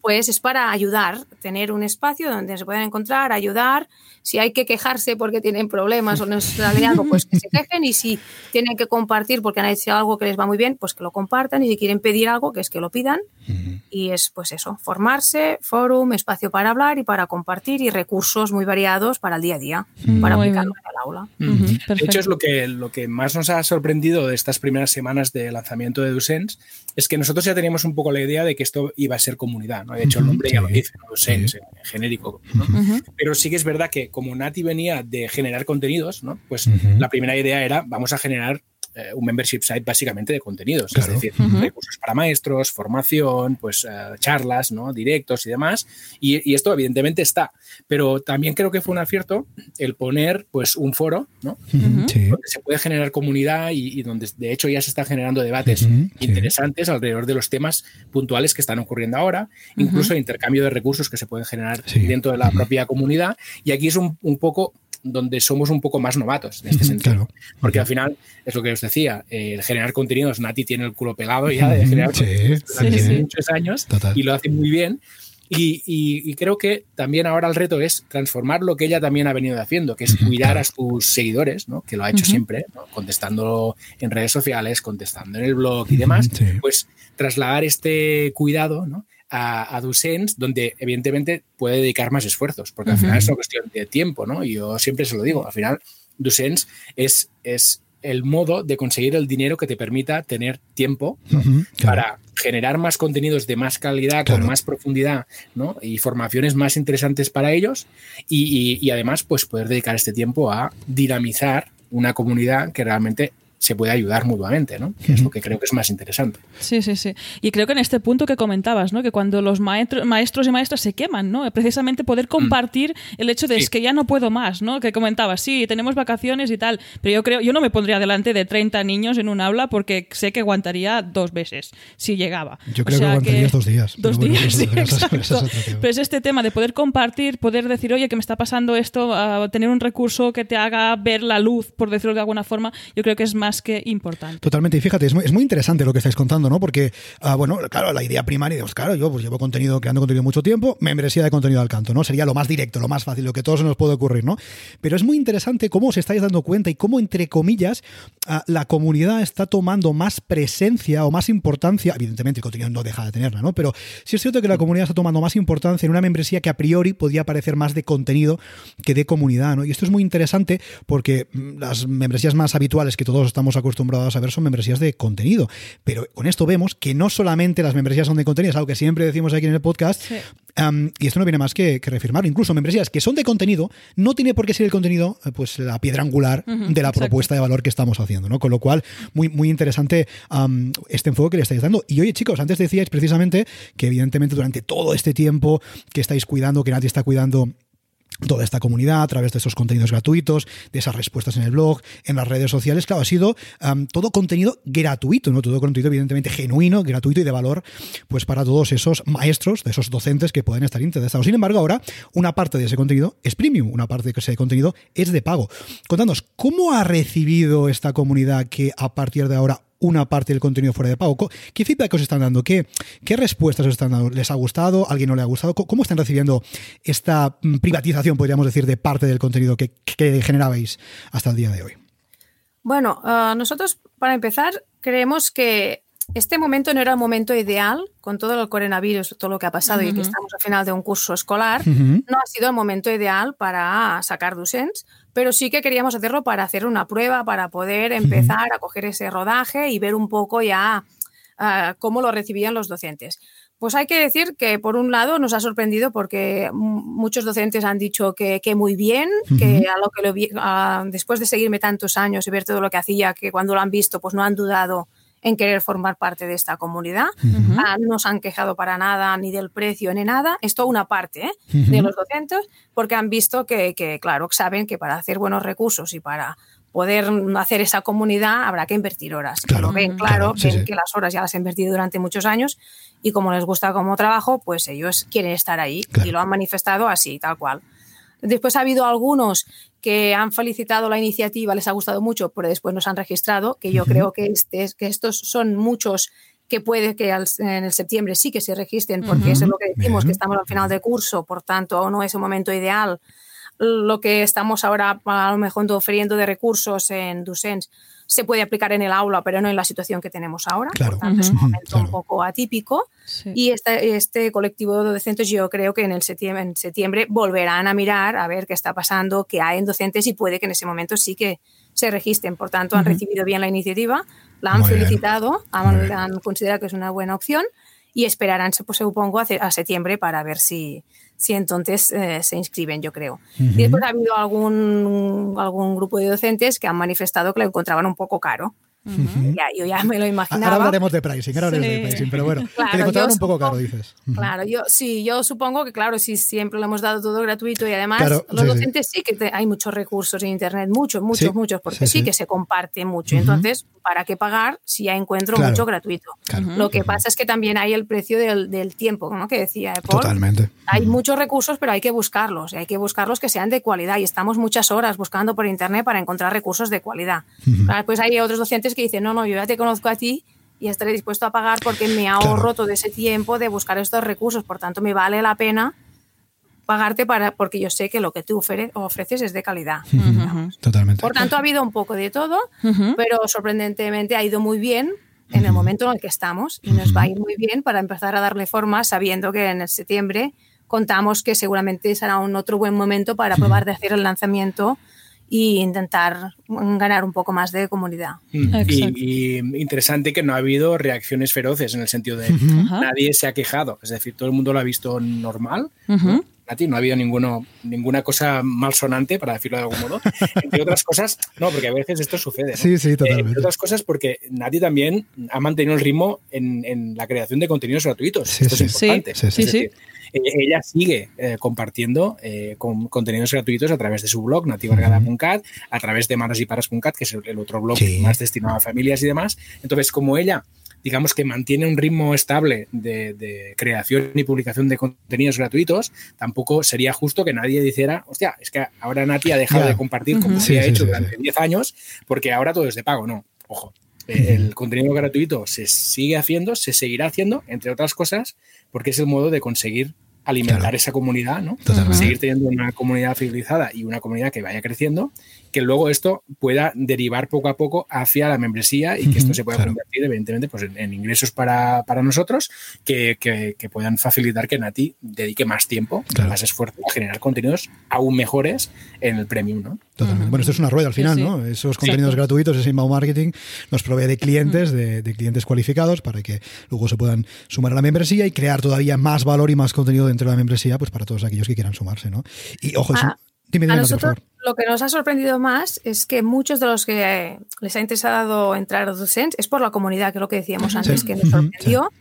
Pues es para ayudar, tener un espacio donde se puedan encontrar, ayudar. Si hay que quejarse porque tienen problemas o no sale algo, pues que se quejen. Y si tienen que compartir porque han hecho algo que les va muy bien, pues que lo compartan. Y si quieren pedir algo, que es que lo pidan. Uh -huh. Y es pues eso, formarse, fórum, espacio para hablar y para compartir y recursos muy variados para el día a día, uh -huh. para aplicarlo en el aula. Uh -huh. De hecho, es lo que, lo que más nos ha sorprendido de estas primeras semanas de lanzamiento de Ducens, es que nosotros ya teníamos un poco la idea de que esto iba a ser comunidad. ¿no? De hecho, el nombre ya lo dice, no lo sé, sí. en genérico. ¿no? Uh -huh. Pero sí que es verdad que como Nati venía de generar contenidos, ¿no? pues uh -huh. la primera idea era vamos a generar eh, un membership site básicamente de contenidos, claro. es decir, uh -huh. recursos para maestros, formación, pues uh, charlas, ¿no? directos y demás. Y, y, esto evidentemente está, pero también creo que fue un acierto el poner pues un foro, ¿no? Uh -huh. sí. Donde se puede generar comunidad y, y, donde de hecho ya se están generando debates uh -huh. interesantes sí. alrededor de los temas puntuales que están ocurriendo ahora, incluso intercambio de recursos que se pueden generar sí. dentro de la propia comunidad. Y aquí es un, un poco donde somos un poco más novatos en este sentido. Claro. Porque al final, es lo que os decía, eh, generar contenidos, Nati tiene el culo pelado ya de generar sí, durante sí, muchos años Total. y lo hace muy bien. Y, y, y, creo que también ahora el reto es transformar lo que ella también ha venido haciendo, que es cuidar a sus seguidores, ¿no? que lo ha hecho uh -huh. siempre, ¿no? contestando en redes sociales, contestando en el blog y demás, sí. pues trasladar este cuidado ¿no? A, a Ducens, donde evidentemente puede dedicar más esfuerzos, porque al final es una cuestión de tiempo, ¿no? Y yo siempre se lo digo, al final Ducens es, es el modo de conseguir el dinero que te permita tener tiempo ¿no? uh -huh, claro. para generar más contenidos de más calidad, claro. con más profundidad ¿no? y formaciones más interesantes para ellos y, y, y, además pues poder dedicar este tiempo a dinamizar una comunidad que realmente se puede ayudar mutuamente, ¿no? Que es lo que creo que es más interesante. Sí, sí, sí. Y creo que en este punto que comentabas, ¿no? Que cuando los maestros y maestras se queman, ¿no? Precisamente poder mm. compartir el hecho de es que ya no puedo más, ¿no? Que comentabas, sí, tenemos vacaciones y tal, pero yo creo, yo no me pondría delante de 30 niños en un aula porque sé que aguantaría dos veces si llegaba. Yo creo que aguantaría dos días. Dos días, sí, exacto. Pero es este tema de poder compartir, poder decir, oye, que me está pasando esto, tener un recurso que te haga ver la luz, por decirlo de alguna forma, yo creo que es más que importante. Totalmente. Y fíjate, es muy, es muy interesante lo que estáis contando, ¿no? Porque, ah, bueno, claro, la idea primaria, pues claro, yo pues llevo contenido, creando contenido mucho tiempo, membresía de contenido al canto, ¿no? Sería lo más directo, lo más fácil, lo que todos se nos puede ocurrir, ¿no? Pero es muy interesante cómo os estáis dando cuenta y cómo, entre comillas, ah, la comunidad está tomando más presencia o más importancia, evidentemente el contenido no deja de tenerla, ¿no? Pero sí es cierto que la comunidad está tomando más importancia en una membresía que a priori podía parecer más de contenido que de comunidad, ¿no? Y esto es muy interesante porque mm, las membresías más habituales que todos estamos acostumbrados a ver son membresías de contenido. Pero con esto vemos que no solamente las membresías son de contenido, es algo que siempre decimos aquí en el podcast, y esto no viene más que, que, reafirmarlo. Incluso membresías que son de contenido, no tiene por qué ser el contenido eh, pues la piedra angular de la propuesta de valor que estamos haciendo. ¿no? Con lo cual, muy, muy interesante este enfoque que le estáis dando. Y oye, chicos, antes decíais precisamente que evidentemente durante todo este tiempo que estáis cuidando, que nadie está cuidando toda esta comunidad a través de esos contenidos gratuitos, de esas respuestas en el blog, en las redes sociales. Claro, ha sido todo contenido gratuito, ¿no? Todo contenido evidentemente genuino, gratuito y de valor, pues para todos esos maestros, de esos docentes que pueden estar interesados. Sin embargo, ahora una parte de ese contenido es premium, una parte de ese contenido es de pago. Contadnos, ¿cómo ha recibido esta comunidad que a partir de ahora una parte del contenido fuera de pago. ¿Qué feedback os están dando? ¿Qué, qué respuestas os están dando? ¿Les ha gustado? ¿Alguien no le ha gustado? ¿Cómo están recibiendo esta mm, privatización, podríamos decir, de parte del contenido que, generabais hasta el día de hoy? Bueno, ah, nosotros, para empezar, creemos que este momento no era el momento ideal, con todo el coronavirus, todo lo que ha pasado y que estamos al final de un curso escolar, no ha sido el momento ideal para sacar docents, pero sí que queríamos hacerlo para hacer una prueba, para poder empezar a coger ese rodaje y ver un poco ya ah, cómo lo recibían los docentes. Pues hay que decir que, por un lado, nos ha sorprendido porque muchos docentes han dicho que, muy bien, que a lo que lo después de seguirme tantos años y ver todo lo que hacía, que cuando lo han visto, pues no han dudado en querer formar parte de esta comunidad. Ah, no se han quejado para nada ni del precio ni nada. Esto una parte ¿eh? de los docentes, porque han visto que, que, claro, saben que para hacer buenos recursos y para poder hacer esa comunidad habrá que invertir horas. Claro, ven claro, ven que las horas ya las han invertido durante muchos años y como les gusta como trabajo, pues ellos quieren estar ahí y lo han manifestado así, tal cual. Después ha habido algunos que han felicitado la iniciativa, les ha gustado mucho, pero después nos han registrado, que yo creo que, este, que estos son muchos que puede que en el septiembre sí que se registren, porque eso es lo que decimos, que estamos al final de curso, por tanto no es un momento ideal. Lo que estamos ahora a lo mejor ofreciendo de recursos en Ducens se puede aplicar en el aula, pero no en la situación que tenemos ahora. Claro. Por tanto, es un momento un poco atípico. Y este, este colectivo de docentes yo creo que en, el septiembre, en septiembre volverán a mirar a ver qué está pasando, qué hay en docentes y puede que en ese momento sí que se registren. Por tanto, han recibido bien la iniciativa, la han felicitado, han, han, considerado que es una buena opción y esperarán, pues, supongo, a septiembre para ver si, si entonces eh, se inscriben, yo creo. Y después ha habido algún, algún grupo de docentes que han manifestado que lo encontraban un poco caro ya, yo ya me lo imaginaba. Ahora hablaremos de pricing, ahora hablaremos de pricing, pero bueno, claro, que un poco caro, dices. Claro, yo sí, yo supongo que claro, si siempre lo hemos dado todo gratuito y además los docentes sí, que hay muchos recursos en internet, muchos, muchos, muchos, porque sí, que se comparte mucho. Entonces, ¿para qué pagar si ya encuentro mucho gratuito? Lo que pasa es que también hay el precio del, del tiempo, ¿no? Que decía Paul. Totalmente. Hay muchos recursos, pero hay que buscarlos, y hay que buscarlos que sean de cualidad y estamos muchas horas buscando por internet para encontrar recursos de cualidad. Pues hay otros docentes que dicen, no, no, yo ya te conozco a ti y estaré dispuesto a pagar porque me ahorro todo ese tiempo de buscar estos recursos, por tanto me vale la pena pagarte para porque yo sé que lo que tú ofreces es de calidad. Totalmente. Por tanto, ha habido un poco de todo, pero sorprendentemente ha ido muy bien en el momento en el que estamos y nos va a ir muy bien para empezar a darle forma sabiendo que en el septiembre contamos que seguramente será un otro buen momento para probar de hacer el lanzamiento y intentar ganar un poco más de comunidad. Mm. Y, interesante que no ha habido reacciones feroces en el sentido de nadie se ha quejado, es decir, todo el mundo lo ha visto normal. Nati, no ha habido ninguno, ninguna cosa malsonante, para decirlo de algún modo. Entre otras cosas, no, porque a veces esto sucede. Sí, sí, totalmente. entre otras cosas, porque Nati también ha mantenido el ritmo en, la creación de contenidos gratuitos. esto es importante. Sí, sí, sí. ella sigue eh, compartiendo eh, con contenidos gratuitos a través de su blog, nativargada.cat, a través de manosyparas.cat, que es el otro blog más destinado a familias y demás. Entonces, como ella digamos que mantiene un ritmo estable de, creación y publicación de contenidos gratuitos, tampoco sería justo que nadie dijera, hostia, es que ahora Nati ha dejado de compartir como se ha hecho durante 10 años, porque ahora todo es de pago. No, ojo. El contenido gratuito se sigue haciendo, se seguirá haciendo, entre otras cosas, porque es el modo de conseguir alimentar esa comunidad, ¿no? Seguir teniendo una comunidad fidelizada y una comunidad que vaya creciendo, que luego esto pueda derivar poco a poco hacia la membresía y que esto se pueda convertir, evidentemente, pues en, ingresos para, nosotros que, puedan facilitar que Nati dedique más tiempo, más esfuerzo a generar contenidos aún mejores en el premium, ¿no? Totalmente. Bueno, esto es una rueda al final, ¿no? Esos contenidos gratuitos, ese inbound marketing, nos provee de clientes, de, clientes cualificados para que luego se puedan sumar a la membresía y crear todavía más valor y más contenido dentro de la membresía, pues para todos aquellos que quieran sumarse, ¿no? Y ojo, ah, dime, dime, por favor. Lo que nos ha sorprendido más es que muchos de los que les ha interesado entrar a Docents es por la comunidad, que es lo que decíamos antes, que nos sorprendió.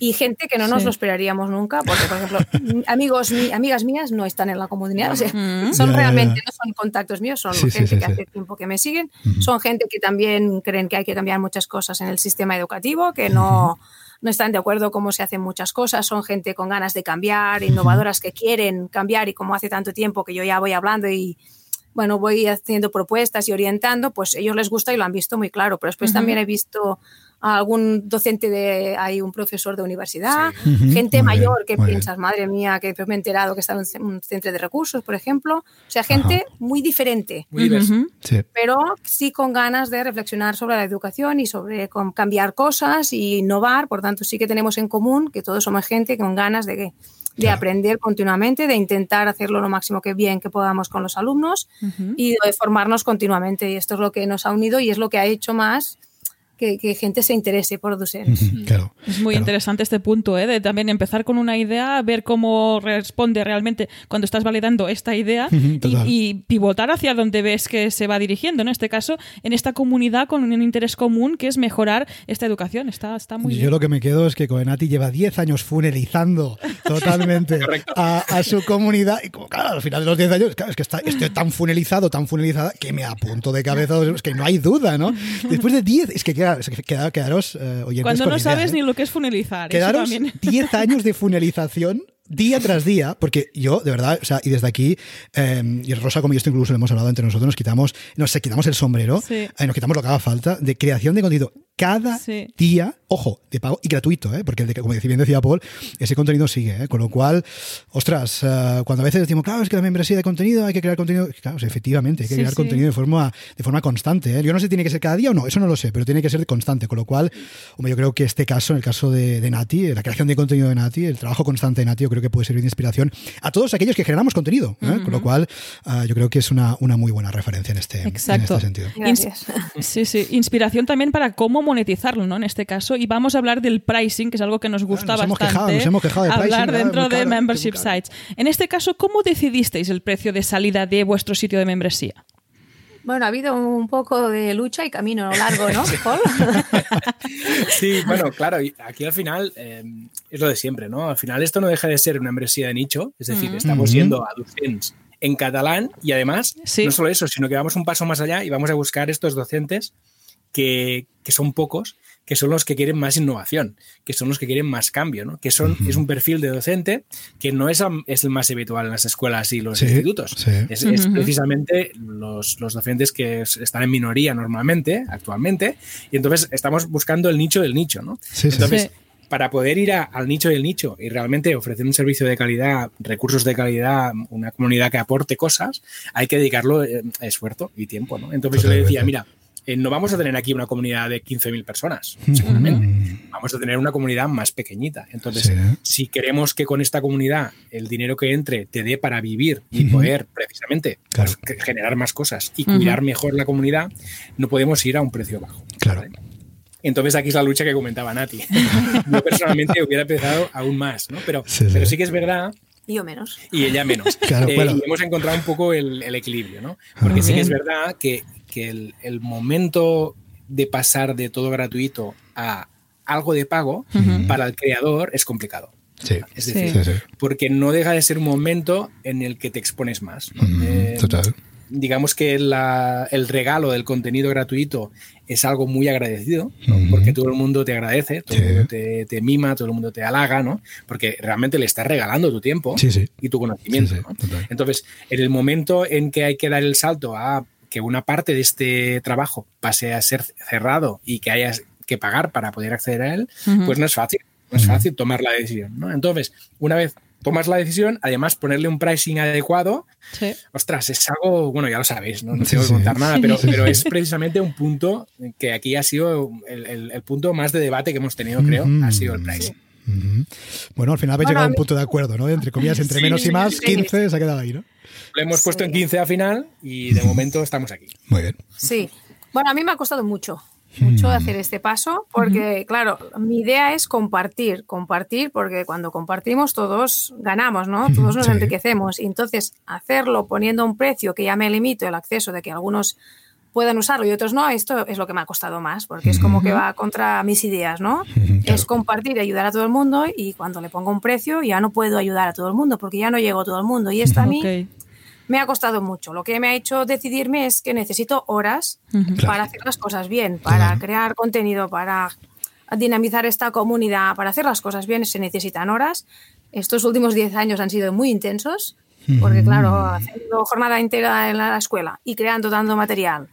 Y gente que no nos lo esperaríamos nunca, porque, por ejemplo, amigos, amigas mías no están en la comunidad. son realmente, no son contactos míos, son gente que hace tiempo que me siguen. Son gente que también creen que hay que cambiar muchas cosas en el sistema educativo, que no no están de acuerdo cómo se hacen muchas cosas, son gente con ganas de cambiar, innovadoras que quieren cambiar y como hace tanto tiempo que yo ya voy hablando y bueno, voy haciendo propuestas y orientando, pues ellos les gusta y lo han visto muy claro. Pero después también he visto a algún docente de, hay un profesor de universidad, gente mayor que piensas, madre mía, que me he enterado que está en un centro de recursos, por ejemplo. O sea, gente muy diferente. Muy Pero sí con ganas de reflexionar sobre la educación y sobre cambiar cosas y innovar. Por tanto, sí que tenemos en común que todos somos gente con ganas de que de aprender continuamente, de intentar hacerlo lo máximo que bien que podamos con los alumnos y de formarnos continuamente. Y esto es lo que nos ha unido y es lo que ha hecho más que, gente se interese por docentes. es muy interesante este punto, ¿eh? de también empezar con una idea, ver cómo responde realmente cuando estás validando esta idea y, pivotar hacia donde ves que se va dirigiendo. En este caso, en esta comunidad con un interés común que es mejorar esta educación. Está, está muy Yo lo que me quedo es que Coenati lleva 10 años funelizando totalmente a, su comunidad y como, claro, al final de los 10 años, es que está, estoy tan funelizado, tan funelizada que me apunto de cabeza, es que no hay duda, ¿no? Después de 10, es que queda quedaros eh, oyentes Cuando no sabes ¿eh? ni lo que es funelizar. Quedaros 10 años de funelización día tras día, porque yo, de verdad, o sea, y desde aquí, em, y Rosa como yo esto incluso lo hemos hablado entre nosotros, nos quitamos, nos quitamos el sombrero, eh, nos quitamos lo que haga falta de creación de contenido cada día, ojo, de pago y gratuito, ¿eh? porque como bien decía Paul, ese contenido sigue, ¿eh? con lo cual, ostras, eh, cuando a veces decimos, claro, es que la membresía de contenido hay que crear contenido, claro, efectivamente, hay que crear contenido de forma, de forma constante. ¿eh? Yo no sé si tiene que ser cada día o no, eso no lo sé, pero tiene que ser constante, con lo cual, hombre, yo creo que este caso, en el caso de, de Nati, la creación de contenido de Nati, el trabajo constante de Nati, yo creo que puede servir de inspiración a todos aquellos que generamos contenido, con lo cual, yo creo que es una, una muy buena referencia en este, en este sentido. Gracias. Sí, sí, inspiración también para cómo monetizarlo, ¿no? En este caso. Y vamos a hablar del pricing, que es algo que nos gusta bastante. hablar dentro de membership sites. En este caso, ¿cómo decidisteis el precio de salida de vuestro sitio de membresía? Bueno, ha habido un poco de lucha y camino largo, ¿no, sí, bueno, claro, aquí al final eh, es lo de siempre, ¿no? Al final esto no deja de ser una membresía de nicho, es decir, estamos yendo a docentes en catalán y además, no solo eso, sino que vamos un paso más allá y vamos a buscar estos docentes que, que son pocos, que son los que quieren más innovación, que son los que quieren más cambio, ¿no? que son, es un perfil de docente que no es, es el más habitual en las escuelas y los institutos. Es, precisamente los, los, docentes que están en minoría normalmente, actualmente, y entonces estamos buscando el nicho del nicho. ¿no? entonces, para poder ir al nicho del nicho y realmente ofrecer un servicio de calidad, recursos de calidad, una comunidad que aporte cosas, hay que dedicarlo eh, esfuerzo y tiempo. ¿no? Entonces yo le decía, mira, eh, no vamos a tener aquí una comunidad de 15.000 personas, seguramente. Vamos a tener una comunidad más pequeñita. Entonces, si queremos que con esta comunidad el dinero que entre te dé para vivir y poder precisamente pues, generar más cosas y cuidar mejor la comunidad, no podemos ir a un precio bajo. Claro. Entonces aquí es la lucha que comentaba Nati. Yo personalmente hubiera empezado aún más, ¿no? Pero sí, pero sí que es verdad Y yo menos. Y ella menos. Eh, y hemos encontrado un poco el, equilibrio, ¿no? Porque sí que es verdad que, el, momento de pasar de todo gratuito a algo de pago para el creador es complicado. Sí. Es decir, porque no deja de ser un momento en el que te expones más. Eh, total digamos que el regalo del contenido gratuito es algo muy agradecido, porque todo el mundo te agradece, todo el mundo te, mima, todo el mundo te halaga, ¿no? Porque realmente le estás regalando tu tiempo y tu conocimiento. Entonces, en el momento en que hay que dar el salto a que una parte de este trabajo pase a ser cerrado y que hayas que pagar para poder acceder a él, pues no es fácil. No es fácil tomar la decisión, ¿no? Entonces, una vez tomas la decisión, además ponerle un pricing adecuado, ostras, es algo, bueno, ya lo sabéis, no, no tengo que contar nada, pero, pero es precisamente un punto que aquí ha sido el, punto más de debate que hemos tenido, creo, ha sido el pricing. Bueno, al final habéis llegado a un punto de acuerdo, ¿no? Entre comillas, entre menos y más, 15 se ha quedado ahí, ¿no? Lo hemos puesto en 15 a final y de momento estamos aquí. Muy bien. Sí. Bueno, a mí me ha costado mucho mucho de hacer este paso, porque claro, mi idea es compartir, compartir, porque cuando compartimos todos ganamos, ¿no? Todos nos enriquecemos. Y entonces hacerlo poniendo un precio que ya me limito el acceso de que algunos puedan usarlo y otros no, esto es lo que me ha costado más, porque es como que va contra mis ideas, ¿no? Es compartir y ayudar a todo el mundo y cuando le pongo un precio ya no puedo ayudar a todo el mundo porque ya no llego a todo el mundo. Y esto a mí me ha costado mucho. Lo que me ha hecho decidirme es que necesito horas para hacer las cosas bien, para crear contenido, para dinamizar esta comunidad, para hacer las cosas bien. Se necesitan horas. Estos últimos 10 años han sido muy intensos, porque claro, haciendo jornada entera en la escuela y creando tanto material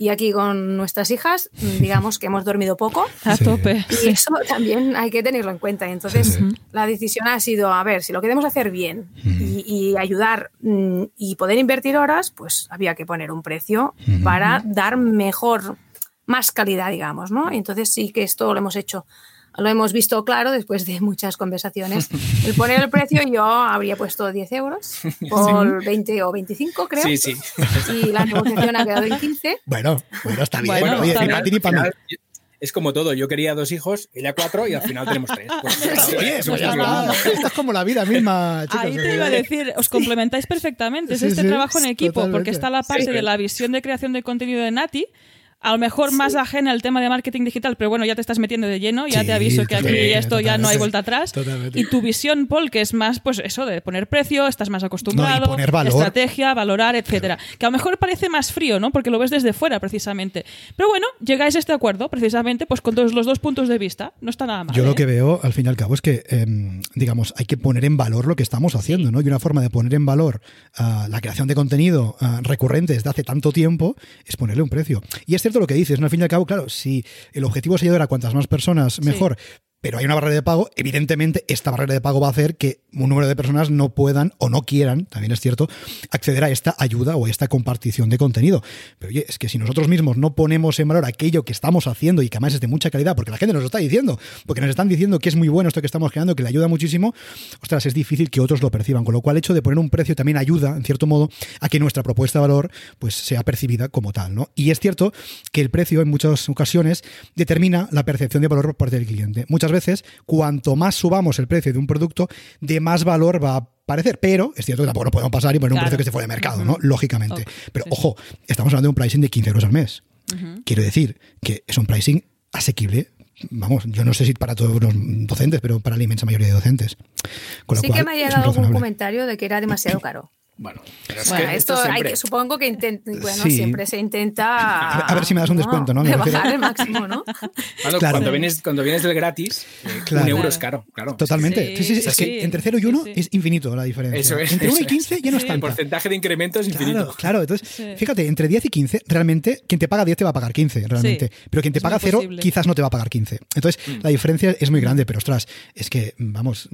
y aquí con nuestras hijas, digamos que hemos dormido poco. A tope. Y eso también hay que tenerlo en cuenta. Y entonces la decisión ha sido, a ver, si lo queremos hacer bien y, ayudar mm, y poder invertir horas, pues había que poner un precio para dar mejor, más calidad, digamos, ¿no? Entonces sí que esto lo hemos hecho lo hemos visto claro después de muchas conversaciones. El poner el precio yo habría puesto 10 euros por 20 o 25, creo. Sí, sí. Y la negociación ha quedado en 15. Bueno, bueno, está bien. Bueno, Oye, está es como todo, yo quería dos hijos, ella cuatro y al final tenemos tres. Pues, eso Esto es como la vida misma, chicos. Ahí te iba a decir, os complementáis perfectamente. Es este trabajo en equipo, porque está la parte de la visión de creación de contenido de Nati, a lo mejor más ajena al tema de marketing digital, pero bueno, ya te estás metiendo de lleno, ya te aviso que aquí esto ya no hay vuelta atrás. Y tu visión, Paul, que es más, pues eso, de poner precio, estás más acostumbrado, poner valor. estrategia, valorar, etcétera. Que a lo mejor parece más frío, ¿no? Porque lo ves desde fuera, precisamente. Pero bueno, llegáis a este acuerdo, precisamente, pues con todos los dos puntos de vista. No está nada mal. Yo lo ¿eh? que veo, al fin y al cabo, es que, em, digamos, hay que poner en valor lo que estamos haciendo, ¿no? Y una forma de poner en valor ah, la creación de contenido ah, recurrente desde hace tanto tiempo es ponerle un precio. Y es cierto lo que dices, ¿no? Al fin y al cabo, claro, si el objetivo es ayudar a cuantas más personas, mejor pero hay una barrera de pago, evidentemente esta barrera de pago va a hacer que un número de personas no puedan o no quieran, también es cierto, acceder a esta ayuda o a esta compartición de contenido. Pero oye, es que si nosotros mismos no ponemos en valor aquello que estamos haciendo y que además es de mucha calidad, porque la gente nos lo está diciendo, porque nos están diciendo que es muy bueno esto que estamos creando, que le ayuda muchísimo, ostras, es difícil que otros lo perciban. Con lo cual, el hecho de poner un precio también ayuda, en cierto modo, a que nuestra propuesta de valor pues sea percibida como tal. ¿no? Y es cierto que el precio en muchas ocasiones determina la percepción de valor por parte del cliente. Muchas veces, cuanto más subamos el precio de un producto, de más valor va a parecer. Pero es cierto que tampoco lo podemos pasar y poner un precio que se fuera de mercado, ¿no? Lógicamente. Pero ojo, estamos hablando de un pricing de 15 euros al mes. Quiero decir que es un pricing asequible vamos, yo no sé si para todos los docentes, pero para la inmensa mayoría de docentes. sí que me ha llegado algún comentario de que era demasiado caro. Bueno, esto, supongo que bueno, siempre se intenta. A ver, si me das un descuento, ¿no? Bajar el máximo, ¿no? cuando, vienes, cuando vienes del gratis, eh, un euro es caro, claro. Totalmente. Sí, sí, es que entre 0 y 1 es infinito la diferencia. entre 1 y 15 ya no es tanto. El porcentaje de incremento es infinito. Claro, entonces, fíjate, entre 10 y 15, realmente, quien te paga 10 te va a pagar 15, realmente. Pero quien te paga 0 quizás no te va a pagar 15. Entonces, mm. la diferencia es muy grande, pero ostras, es que, vamos,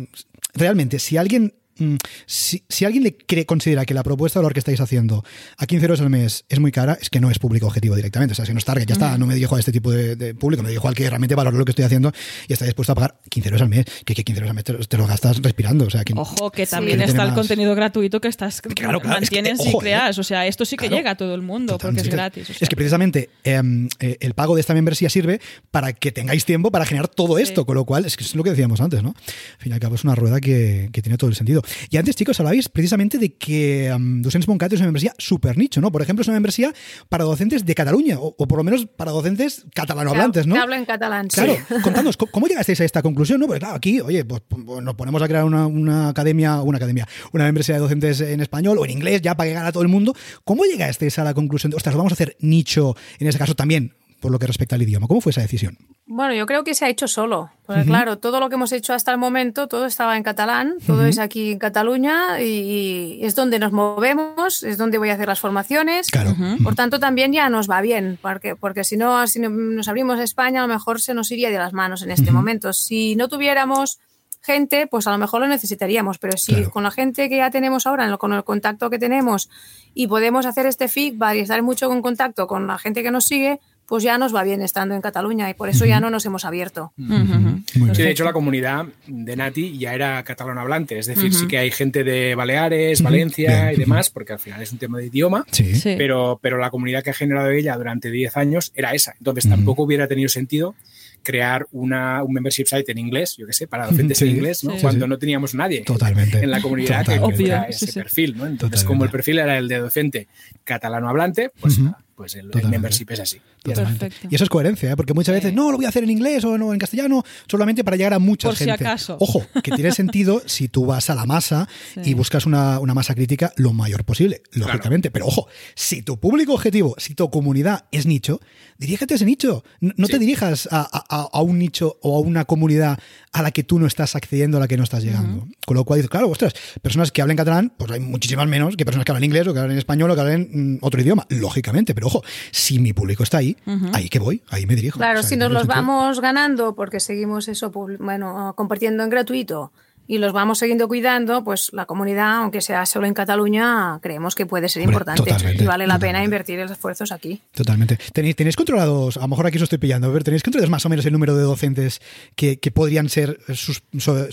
realmente, si alguien Mm, si, alguien le cree, considera que la propuesta de valor que estáis haciendo a 15 euros al mes es muy cara, es que no es público objetivo directamente. O sea, si no es target, ya está, no me dirijo a este tipo de, público, me dirijo al que realmente valora lo que estoy haciendo y está dispuesto a pagar 15 euros al mes, que, 15 euros al mes te, lo gastas respirando. O sea, Ojo, que también está el contenido gratuito que estás mantienes y ¿eh? creas. O sea, esto sí que llega a todo el mundo porque es gratis. Es que precisamente em, eh, el pago de esta membresía sirve para que tengáis tiempo para generar todo esto, con lo cual es que es lo que decíamos antes, ¿no? Al fin y al cabo es una rueda que, que tiene todo el sentido. Y antes, chicos, hablabais precisamente de que um, Docents Moncat es una membresía súper nicho, ¿no? Por ejemplo, es una membresía para docentes de Cataluña, o, por lo menos para docentes catalanohablantes, ¿no? Que hablan catalán, Claro, contadnos, ¿cómo llegasteis a esta conclusión? No? Porque claro, aquí, oye, pues, pues nos ponemos a crear una, una, academia, una academia, una membresía de docentes en español o en inglés, ya para llegar a todo el mundo. ¿Cómo llegasteis a la conclusión de, ostras, vamos a hacer nicho, en ese caso también, por lo que respecta al idioma? ¿Cómo fue esa decisión? Bueno, yo creo que se ha hecho solo. Porque claro, todo lo que hemos hecho hasta el momento, todo estaba en catalán, todo es aquí en Cataluña y es donde nos movemos, es donde voy a hacer las formaciones. Claro. Por tanto, también ya nos va bien, porque, porque si no, si nos abrimos a España, a lo mejor se nos iría de las manos en este momento. Si no tuviéramos gente, pues a lo mejor lo necesitaríamos, pero si con la gente que ya tenemos ahora, con el contacto que tenemos y podemos hacer este feedback y estar mucho en contacto con la gente que nos sigue, pues ya nos va bien estando en Cataluña y por eso ya no nos hemos abierto. Sí, de hecho la comunidad de Nati ya era catalano hablante, es decir, sí que hay gente de Baleares, Valencia y demás, porque al final es un tema de idioma, Pero, pero la comunidad que ha generado ella durante 10 años era esa, entonces tampoco hubiera tenido sentido crear una, un membership site en inglés, yo qué sé, para docentes en inglés, ¿no? cuando no teníamos nadie Totalmente. en la comunidad que tuviera ese perfil. ¿no? Entonces, como el perfil era el de docente catalano hablante, pues pues el, membership es así. Y eso es coherencia, ¿eh? porque muchas veces no lo voy a hacer en inglés o no en castellano, solamente para llegar a mucha Por gente. Si acaso. Ojo, que tiene sentido si tú vas a la masa y buscas una, masa crítica lo mayor posible, lógicamente. Pero ojo, si tu público objetivo, si tu comunidad es nicho, dirígete a ese nicho. No, te dirijas a, un nicho o a una comunidad a la que tú no estás accediendo, a la que no estás llegando. Con lo cual dices, claro, ostras, personas que hablen catalán, pues hay muchísimas menos que personas que hablan inglés o que hablan español o que hablan mm, otro idioma, lógicamente. Pero ojo, si mi público está ahí, ahí que voy, ahí me dirijo. Claro, si nos los vamos ganando porque seguimos eso, bueno, compartiendo en gratuito y los vamos siguiendo cuidando, pues la comunidad, aunque sea solo en Cataluña, creemos que puede ser importante y vale la pena invertir los esfuerzos aquí. Totalmente. ¿Tenéis, ¿Tenéis, controlados, a lo mejor aquí os estoy pillando, ver, ¿tenéis controlados más o menos el número de docentes que, podrían ser sus,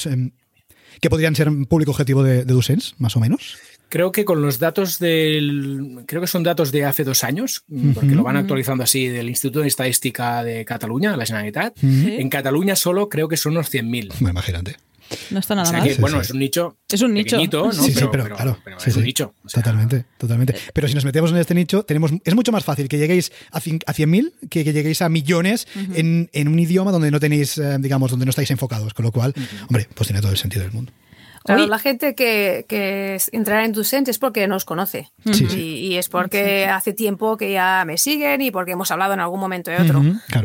em, que podrían ser público objetivo de, de más o menos? Creo que con los datos del. Creo que son datos de hace dos años, porque lo van actualizando así del Instituto de Estadística de Cataluña, la Generalitat. En Cataluña solo creo que son unos 100.000. Bueno, imagínate. No está nada mal. bueno, es un nicho. Es un nicho. ¿no? Sí, sí, pero, claro. es un nicho. totalmente, totalmente. Pero si nos metemos en este nicho, tenemos es mucho más fácil que lleguéis a, a 100.000 que que lleguéis a millones en, en, un idioma donde no tenéis, eh, digamos, donde no estáis enfocados. Con lo cual, hombre, pues tiene todo el sentido del mundo. Claro, la gente que, que entrará en Ducent es porque nos conoce. y, es porque hace tiempo que ya me siguen y porque hemos hablado en algún momento de otro.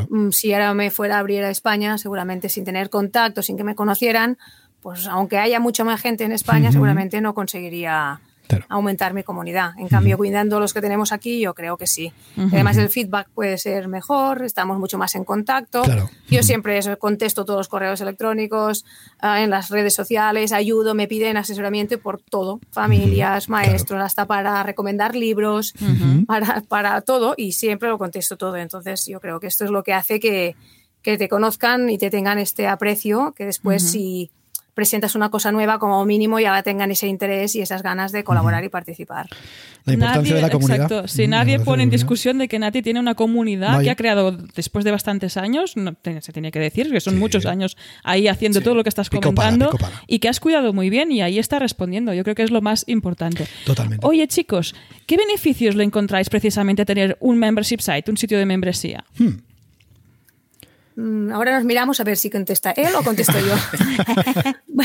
Mm, si ahora me fuera a abrir a España, seguramente sin tener contacto, sin que me conocieran, pues aunque haya mucha más gente en España, seguramente no conseguiría aumentar mi comunidad. En cambio, cuidando los que tenemos aquí, yo creo que sí. Además, el feedback puede ser mejor, estamos mucho más en contacto. Yo siempre contesto todos los correos electrónicos, ah, en las redes sociales, ayudo, me piden asesoramiento por todo, familias, maestros, hasta para recomendar libros, para, para, todo, y siempre lo contesto todo. Entonces, yo creo que esto es lo que hace que, que te conozcan y te tengan este aprecio, que después si presentas una cosa nueva, como mínimo ya tengan ese interés y esas ganas de colaborar y participar. La importancia de la comunidad. Exacto. Si nadie pone en discusión de que Nati tiene una comunidad que ha creado después de bastantes años, no, se tiene que decir, que son muchos años ahí haciendo todo lo que estás comentando y que has cuidado muy bien y ahí está respondiendo. Yo creo que es lo más importante. Totalmente. Oye, chicos, ¿qué beneficios le encontráis precisamente a tener un membership site, un sitio de membresía? Hmm. Mm, ahora nos miramos a ver si contesta él o contesto yo.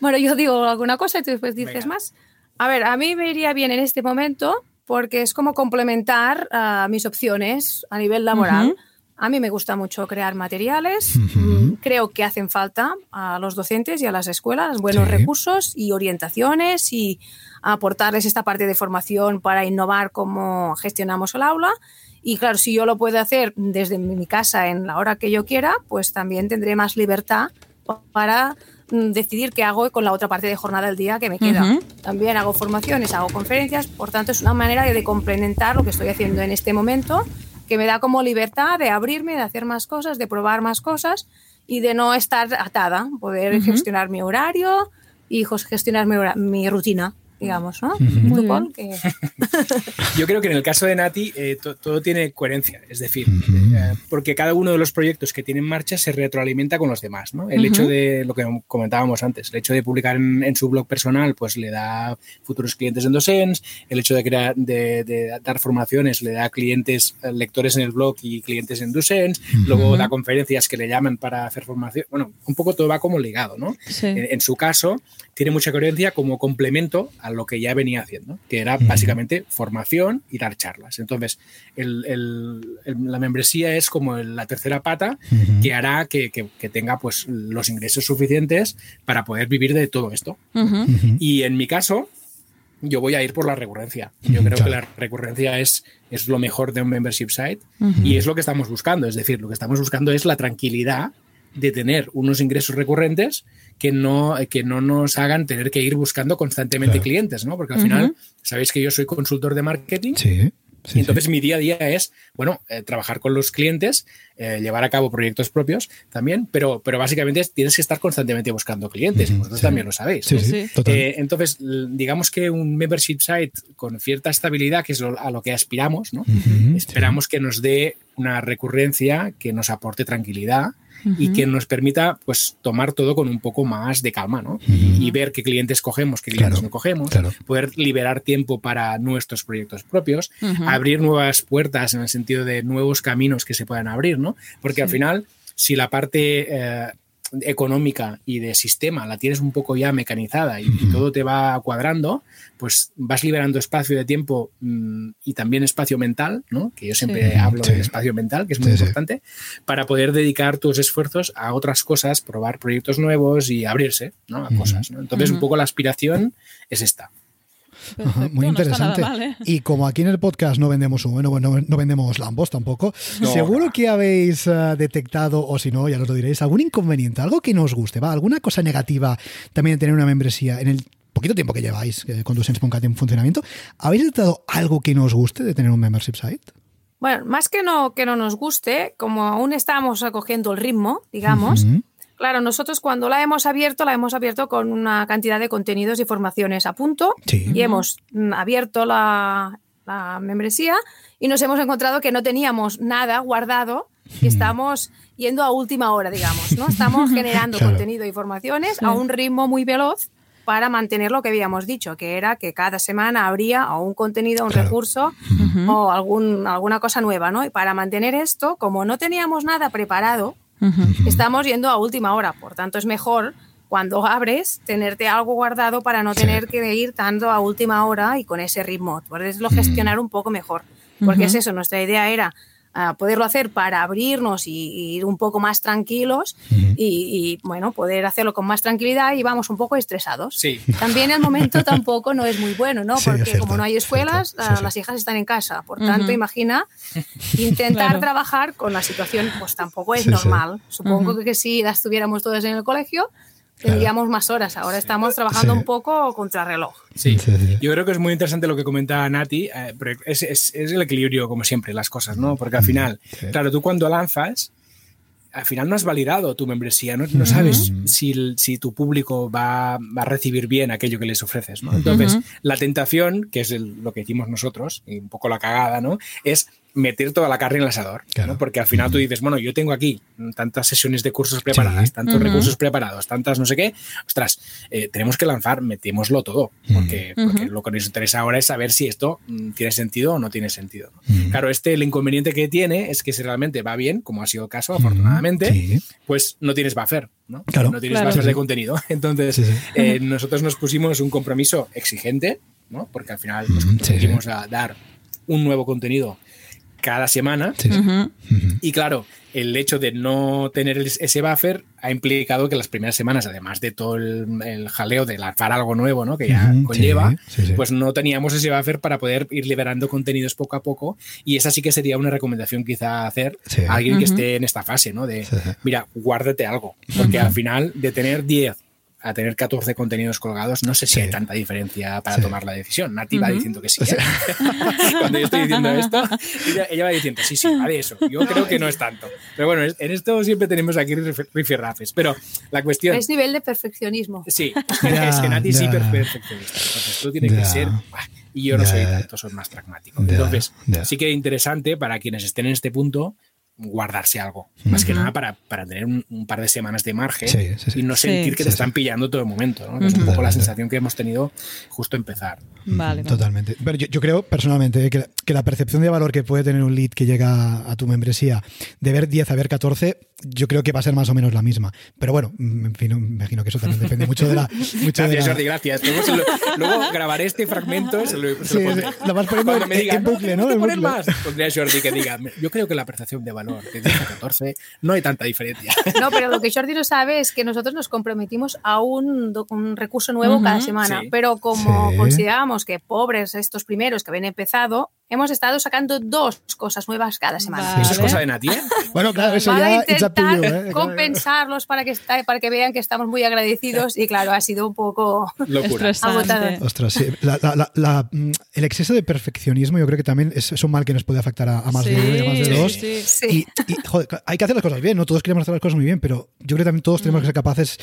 bueno, yo digo alguna cosa y tú después dices más. A ver, a mí me iría bien en este momento porque es como complementar uh, mis opciones a nivel laboral. A mí me gusta mucho crear materiales. Mm, creo que hacen falta a los docentes y a las escuelas buenos recursos y orientaciones y aportarles esta parte de formación para innovar cómo gestionamos el aula. Y claro, si yo lo puedo hacer desde mi casa en la hora que yo quiera, pues también tendré más libertad para mm, decidir qué hago con la otra parte de jornada del día que me queda. También hago formaciones, hago conferencias, por tanto es una manera de complementar lo que estoy haciendo en este momento, que me da como libertad de abrirme, de hacer más cosas, de probar más cosas y de no estar atada, poder gestionar mi horario y gestionar mi, mi rutina. Digamos, ¿no? Yo creo que en el caso de Nati eh, todo tiene coherencia, es decir, eh, porque cada uno de los proyectos que tiene en marcha se retroalimenta con los demás, ¿no? El hecho de lo que comentábamos antes, el hecho de publicar en, su blog personal, pues le da futuros clientes en Docens, el hecho de crear, de, dar formaciones le da clientes, eh, lectores en el blog y clientes en Docens, luego da conferencias que le llaman para hacer formación, bueno, un poco todo va como ligado, ¿no? En, su caso, tiene mucha coherencia como complemento a lo que ya venía haciendo, que era básicamente formación y dar charlas. Entonces, la membresía es como la tercera pata que hará que, tenga pues, los ingresos suficientes para poder vivir de todo esto. Y en mi caso, yo voy a ir por la recurrencia. Yo creo que la recurrencia es, es lo mejor de un membership site y es lo que estamos buscando. Es decir, lo que estamos buscando es la tranquilidad de tener unos ingresos recurrentes que no, que no nos hagan tener que ir buscando constantemente clientes, ¿no? Porque al final, sabéis que yo soy consultor de marketing. Sí. entonces mi día a día es, bueno, eh, trabajar con los clientes, eh, llevar a cabo proyectos propios también, pero, pero básicamente tienes que estar constantemente buscando clientes, y vosotros también lo sabéis. Eh, entonces, digamos que un membership site con cierta estabilidad, que es a lo que aspiramos, ¿no? Esperamos que nos dé una recurrencia que nos aporte tranquilidad y que nos permita pues tomar todo con un poco más de calma, ¿no? Y ver qué clientes cogemos, qué clientes no cogemos, poder liberar tiempo para nuestros proyectos propios, abrir nuevas puertas en el sentido de nuevos caminos que se puedan abrir, ¿no? Porque al final, si la parte eh, económica y de sistema la tienes un poco ya mecanizada y, todo te va cuadrando, pues vas liberando espacio de tiempo mm, y también espacio mental, ¿no? que yo siempre hablo del espacio mental, que es muy importante, para poder dedicar tus esfuerzos a otras cosas, probar proyectos nuevos y abrirse ¿no? a cosas. Entonces, un poco la aspiración es esta muy interesante. ¿eh? Y como aquí en el podcast no vendemos humo, no, no, vendemos lambos tampoco, seguro que habéis eh, detectado, o si no, ya nos lo diréis, algún inconveniente, algo que no os guste, ¿va? ¿Alguna cosa negativa también de tener una membresía en el poquito tiempo que lleváis con tu Sense.cat en funcionamiento? ¿Habéis detectado algo que no os guste de tener un membership site? Bueno, más que no, que no nos guste, como aún estamos acogiendo el ritmo, digamos, Claro, nosotros cuando la hemos abierto, la hemos abierto con una cantidad de contenidos y formaciones a punto y hemos mm, abierto la, membresía y nos hemos encontrado que no teníamos nada guardado y estamos yendo a última hora, digamos, ¿no? Estamos generando contenido y formaciones a un ritmo muy veloz para mantener lo que habíamos dicho, que era que cada semana habría o un contenido, un recurso o algún, alguna cosa nueva, ¿no? Y para mantener esto, como no teníamos nada preparado, Estamos yendo a última hora, por tanto es mejor cuando abres tenerte algo guardado para no tener que ir tanto a última hora y con ese ritmo. Puedes lo gestionar un poco mejor, porque es eso, nuestra idea era poderlo hacer para abrirnos y, ir un poco más tranquilos y, bueno, poder hacerlo con más tranquilidad y vamos un poco estresados. Sí. También el momento tampoco no es muy bueno, ¿no? Porque como no hay escuelas, las hijas están en casa. Por tanto, imagina intentar trabajar con la situación, pues tampoco es normal. Supongo que si las estuviéramos todas en el colegio, tendríamos más horas. Ahora estamos trabajando un poco contra reloj. Sí. yo creo que es muy interesante lo que comenta Nati, eh, es, es, el equilibrio, como siempre, las cosas, ¿no? Porque al final, claro, tú cuando lanzas, al final no has validado tu membresía, no, no sabes si, si, tu público va, va, a recibir bien aquello que les ofreces, ¿no? Entonces, la tentación, que es lo que hicimos nosotros, y un poco la cagada, ¿no? Es meter toda la carne en el asador. Porque al final tú dices, bueno, yo tengo aquí tantas sesiones de cursos preparadas, tantos recursos preparados, tantas no sé qué. Ostras, eh, tenemos que lanzar, metémoslo todo. Porque, lo que nos interesa ahora es saber si esto mm, tiene sentido o no tiene sentido. Claro, este el inconveniente que tiene es que si realmente va bien, como ha sido el caso, afortunadamente, pues no tienes buffer. ¿no? no tienes buffer de contenido. Entonces, eh, nosotros nos pusimos un compromiso exigente, ¿no? porque al final nos comprometimos a dar un nuevo contenido cada semana. Y claro, el hecho de no tener ese buffer ha implicado que las primeras semanas, además de todo el, jaleo de lanzar algo nuevo, ¿no? Que ya conlleva, pues no teníamos ese buffer para poder ir liberando contenidos poco a poco. Y esa sí que sería una recomendación quizá hacer a alguien que esté en esta fase, ¿no? De, mira, guárdate algo. Porque al final, de tener 10 a tener 14 contenidos colgados, no sé si hay tanta diferencia para tomar la decisión. Nati va diciendo que sí. ¿eh? Cuando yo estoy diciendo esto, ella, va diciendo, sí, sí, vale eso. Yo creo que no es tanto. Pero bueno, en esto siempre tenemos aquí rifirrafes. Pero la cuestión... Es nivel de perfeccionismo. Sí, es que Nati sí perfeccionista. Entonces tú tienes que ser... Y yo no soy tanto, soy más pragmático. Entonces, sí que es interesante para quienes estén en este punto guardarse algo. Más que nada para, para tener un, par de semanas de margen y no sentir que te están pillando todo el momento. Es un poco la sensación que hemos tenido justo empezar. Vale, Totalmente. Pero yo, creo personalmente que, que, la percepción de valor que puede tener un lead que llega a tu membresía de ver 10 a ver 14, yo creo que va a ser más o menos la misma. Pero bueno, en fin, me imagino que eso también depende mucho de la. Mucho gracias, Jordi, gracias. Luego, grabaré este fragmento. Se lo, se lo, lo vas poniendo en, en, bucle, ¿no? ¿no? En más. Pondría a Jordi que diga: Yo creo que la percepción de valor de 10 a 14, no hay tanta diferencia. No, pero lo que Jordi no sabe es que nosotros nos comprometimos a un, un recurso nuevo cada semana, pero como consideramos que pobres estos primeros que habían empezado, hemos estado sacando dos cosas nuevas cada semana. ¿Eso es cosa de Nati? bueno, claro, eso ya a intentar ¿eh? compensarlos para que, para que vean que estamos muy agradecidos y claro, ha sido un poco. Ostras, sí. La, mm, el exceso de perfeccionismo yo creo que también es, un mal que nos puede afectar a, más de uno y a más de dos. Y, y joder, hay que hacer las cosas bien, ¿no? Todos queremos hacer las cosas muy bien, pero yo creo que también todos tenemos que ser capaces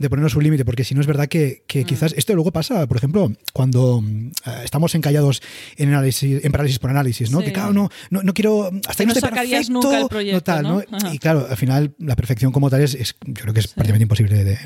de ponernos un límite, porque si no es verdad que, que quizás esto luego pasa, por ejemplo, cuando eh, estamos encallados en análisis, en parálisis por análisis, ¿no? Que claro, no, no, no quiero hasta no, no perfecto, nunca el proyecto, no tal, ¿no? Y claro, al final la perfección como tal es, yo creo que es prácticamente imposible de,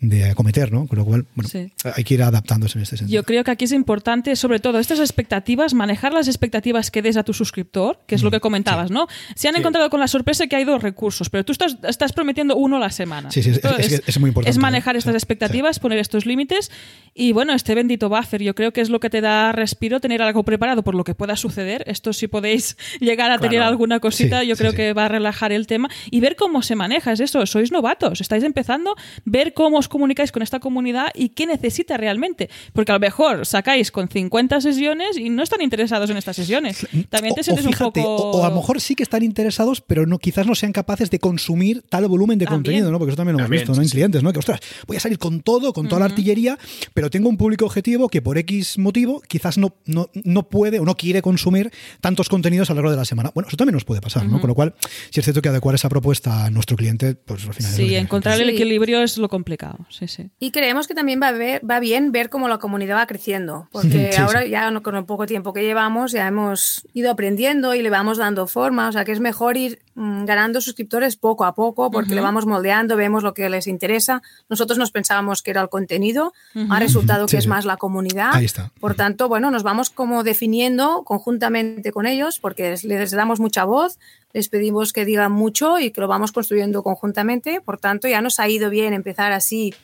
de, acometer, ¿no? Con lo cual, bueno, hay que ir adaptándose en este sentido. Yo creo que aquí es importante, sobre todo, estas expectativas, manejar las expectativas que des a tu suscriptor, que es lo mm, que comentabas, ¿no? Se han encontrado con la sorpresa que hay dos recursos, pero tú estás, estás prometiendo uno a la semana. Sí, sí, es, es, muy importante manejar estas expectativas, poner estos límites y bueno, este bendito buffer, yo creo que es lo que te da respiro tener algo preparado por lo que pueda suceder. Esto si podéis llegar a tener alguna cosita, yo creo que va a relajar el tema y ver cómo se maneja. Es eso, sois novatos, estáis empezando, ver cómo os comunicáis con esta comunidad y qué necesita realmente. Porque a lo mejor sacáis con 50 sesiones y no están interesados en estas sesiones. También te sientes un poco. O, a lo mejor sí que están interesados, pero no, quizás no sean capaces de consumir tal volumen de contenido, ¿no? Porque eso también lo hemos visto, ¿no? En clientes, ¿no? Que ostras, voy a salir con todo, con toda la artillería, pero tengo un público objetivo que por X motivo quizás no, no, no puede o no quiere consumir tantos contenidos a lo largo de la semana. Bueno, eso también nos puede pasar, ¿no? Con lo cual, si es cierto que adecuar esa propuesta a nuestro cliente, pues al final. Sí, encontrar el equilibrio es lo complicado. Sí, sí. Y creemos que también va, a ver, va bien ver cómo la comunidad va creciendo, porque ahora ya con el poco tiempo que llevamos ya hemos ido aprendiendo y le vamos dando forma, o sea que es mejor ir ganando suscriptores poco a poco porque le vamos moldeando, vemos lo que les interesa. Nosotros nos pensábamos que era el contenido, ha resultado que es más la comunidad. Ahí está. Por tanto, bueno, nos vamos como definiendo conjuntamente con ellos porque les damos mucha voz, les pedimos que digan mucho y que lo vamos construyendo conjuntamente. Por tanto, ya nos ha ido bien empezar así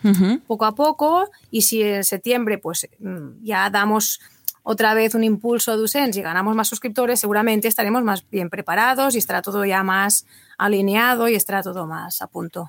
poco a poco y si en septiembre pues mm, ya damos otra vez un impulso de Usens y ganamos más suscriptores, seguramente estaremos más bien preparados y estará todo ya más alineado y estará todo más a punto.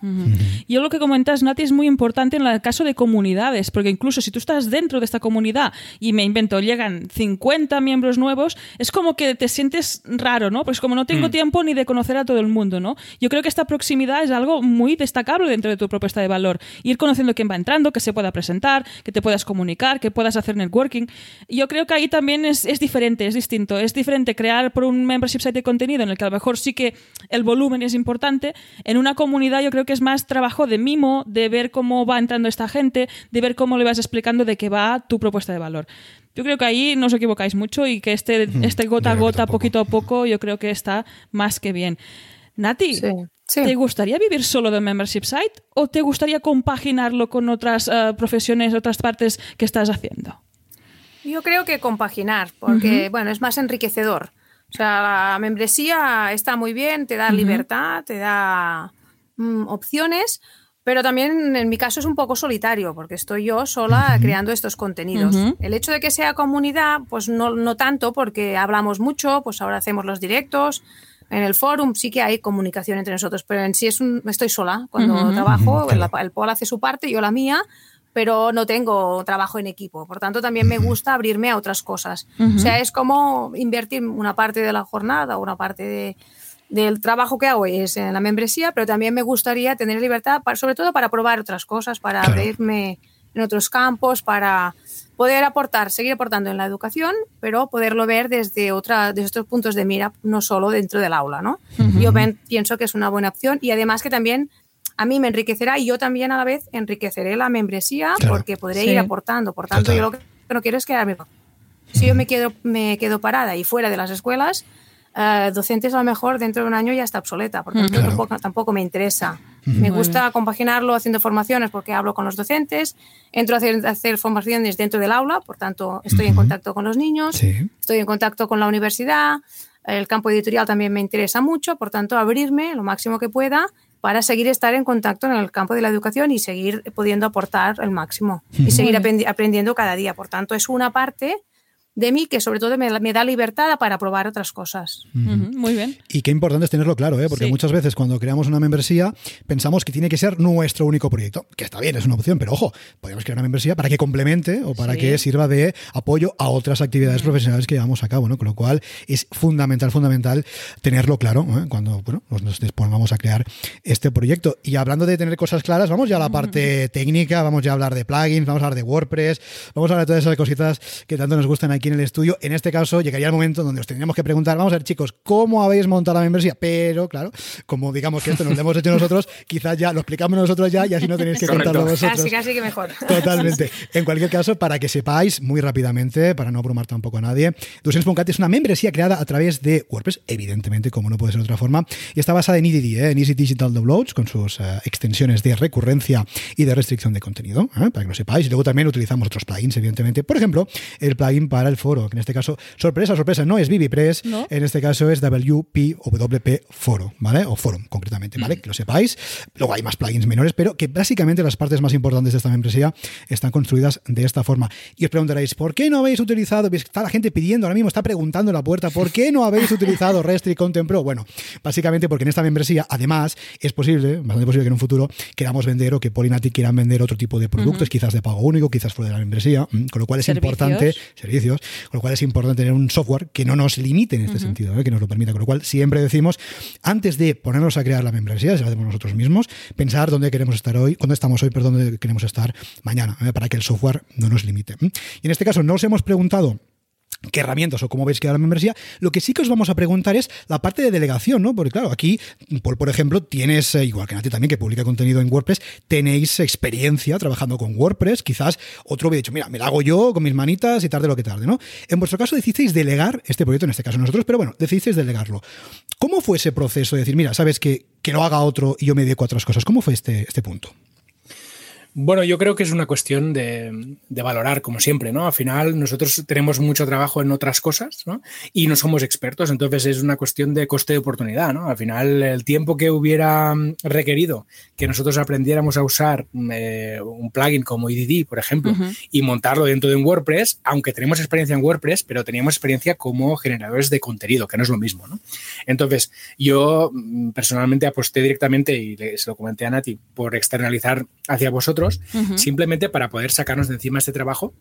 Yo lo que comentas, Nati, es muy importante en el caso de comunidades, porque incluso si tú estás dentro de esta comunidad y me invento, llegan 50 miembros nuevos, es como que te sientes raro, ¿no? Pues como no tengo mm. tiempo ni de conocer a todo el mundo, ¿no? Yo creo que esta proximidad es algo muy destacable dentro de tu propuesta de valor. Ir conociendo quién va entrando, que se pueda presentar, que te puedas comunicar, que puedas hacer networking. Yo creo que ahí también es, es diferente, es distinto. Es diferente crear por un membership site de contenido en el que a lo mejor sí que el volumen es importante. En una comunidad yo creo que es más trabajo de mimo, de ver cómo va entrando esta gente, de ver cómo le vas explicando de qué va tu propuesta de valor. Yo creo que ahí no os equivocáis mucho y que este, este gota a gota, poquito a poco, yo creo que está más que bien. Nati, ¿te gustaría vivir solo de membership site o te gustaría compaginarlo con otras eh, profesiones, otras partes que estás haciendo? Yo creo que compaginar, porque bueno, es más enriquecedor. O sea, la membresía está muy bien, te da libertad, te da mm, opciones, pero también en mi caso es un poco solitario, porque estoy yo sola creando estos contenidos. El hecho de que sea comunidad, pues no, no tanto, porque hablamos mucho, pues ahora hacemos los directos. En el forum sí que hay comunicación entre nosotros, pero en sí es un, estoy sola. Cuando trabajo, el, el Paul hace su parte, yo la mía, pero no tengo trabajo en equipo. Por tanto, también me gusta abrirme a otras cosas. O sea, es como invertir una parte de la jornada, una parte de, del trabajo que hago es en la membresía, pero también me gustaría tener libertad, sobre todo para probar otras cosas, para abrirme en otros campos, para poder aportar, seguir aportando en la educación, pero poderlo ver desde, otra, desde otros puntos de mira, no solo dentro del aula. ¿no? Yo pienso que es una buena opción y además que también a mí me enriquecerá y yo también a la vez enriqueceré la membresía porque podré ir aportando. Por tanto, yo lo que no quiero es quedarme. Si yo me quedo, me quedo parada y fuera de las escuelas, uh, docentes a lo mejor dentro de un año ya está obsoleta, porque tampoco, me interesa. Me gusta compaginarlo haciendo formaciones porque hablo con los docentes, entro a hacer, hacer formaciones dentro del aula, por tanto estoy en contacto con los niños, estoy en contacto con la universidad, el campo editorial también me interesa mucho, por tanto abrirme lo máximo que pueda para seguir estar en contacto en el campo de la educación y seguir pudiendo aportar el máximo y seguir aprendiendo cada día. Por tanto, es una parte de mí que sobre todo me, da libertad para probar otras cosas. muy bien. Y qué importante es tenerlo claro, ¿eh? porque muchas veces cuando creamos una membresía pensamos que tiene que ser nuestro único proyecto, que está bien, es una opción, pero ojo, podemos crear una membresía para que complemente o para que sirva de apoyo a otras actividades profesionales que llevamos a cabo, ¿no? Con lo cual es fundamental, fundamental tenerlo claro ¿eh? cuando bueno, nos dispongamos a crear este proyecto. Y hablando de tener cosas claras, vamos ya a la parte técnica, vamos ya a hablar de plugins, vamos a hablar de WordPress, vamos a hablar de todas esas cositas que tanto nos gustan aquí en el estudio. En este caso, llegaría el momento donde os tendríamos que preguntar, vamos a ver, chicos, ¿cómo habéis montado la membresía? Pero, claro, como digamos que esto nos lo hemos hecho nosotros, quizás ya lo explicamos nosotros ya y así no tenéis que contarlo vosotros. Casi, casi que mejor. Totalmente. En cualquier caso, para que sepáis muy rápidamente, para no abrumar tampoco a nadie, Docents.cat es una membresía creada a través de WordPress, evidentemente, como no puede ser de otra forma, y está basada en EDD, ¿eh? en Easy Digital Downloads, con sus eh, extensiones de recurrencia y de restricción de contenido, ¿eh? para que lo sepáis. Y luego también utilizamos otros plugins, evidentemente. Por ejemplo, el plugin para el foro, que en este caso, sorpresa, sorpresa, no es ViviPress, en este caso es WP o WP Foro, ¿vale? O Forum, concretamente, ¿vale? Mm. Que lo sepáis. Luego hay más plugins menores, pero que básicamente las partes más importantes de esta membresía están construidas de esta forma. Y os preguntaréis, ¿por qué no habéis utilizado? Está la gente pidiendo, ahora mismo está preguntando en la puerta, ¿por qué no habéis utilizado Restrict Content Pro? Bueno, básicamente porque en esta membresía, además, es posible, bastante posible que en un futuro queramos vender o que Polynatic quieran vender otro tipo de productos, quizás de pago único, quizás fuera de la membresía, con lo cual es importante, servicios, con lo cual es importante tener un software que no nos limite en este sentido, ¿eh? que nos lo permita. Con lo cual, siempre decimos, antes de ponernos a crear la membresía, si lo hacemos nosotros mismos, pensar dónde queremos estar hoy, dónde estamos hoy, perdón, dónde queremos estar mañana, ¿eh? para que el software no nos limite. Y en este caso, no os hemos preguntado qué herramientas o cómo veis quedar la membresía. Lo que sí que os vamos a preguntar es la parte de delegación, ¿no? Porque claro, aquí, por, por ejemplo, tienes, eh, igual que Nati también, que publica contenido en WordPress, tenéis experiencia trabajando con WordPress, quizás otro hubiera dicho, mira, me la hago yo con mis manitas y tarde lo que tarde, ¿no? En vuestro caso decidisteis delegar este proyecto, en este caso nosotros, pero bueno, decidisteis delegarlo. ¿Cómo fue ese proceso de decir, mira, sabes que, que lo haga otro y yo me dedico a otras cosas? ¿Cómo fue este, este punto? Bueno, yo creo que es una cuestión de, valorar, como siempre, ¿no? Al final nosotros tenemos mucho trabajo en otras cosas, ¿no? Y no somos expertos, entonces es una cuestión de coste de oportunidad, ¿no? Al final el tiempo que hubiera requerido que nosotros aprendiéramos a usar eh, un plugin como EDD, por ejemplo, y montarlo dentro de un WordPress, aunque tenemos experiencia en WordPress, pero teníamos experiencia como generadores de contenido, que no es lo mismo, ¿no? Entonces, yo mm, personalmente aposté directamente, y se lo comenté a Nati, por externalizar hacia vosotros simplemente para poder sacarnos de encima este trabajo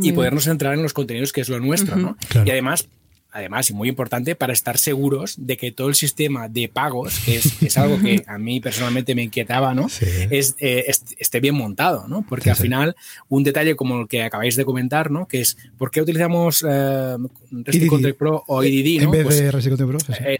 y podernos centrar en los contenidos que es lo nuestro, ¿no? Y además, además, y muy importante, para estar seguros de que todo el sistema de pagos, que es, algo que a mí personalmente me inquietaba, ¿no? Es, eh, esté bien montado, ¿no? Porque al final, un detalle como el que acabáis de comentar, ¿no? Que es, ¿por qué utilizamos eh, Pro o EDD? En vez pues, de Pro, eh,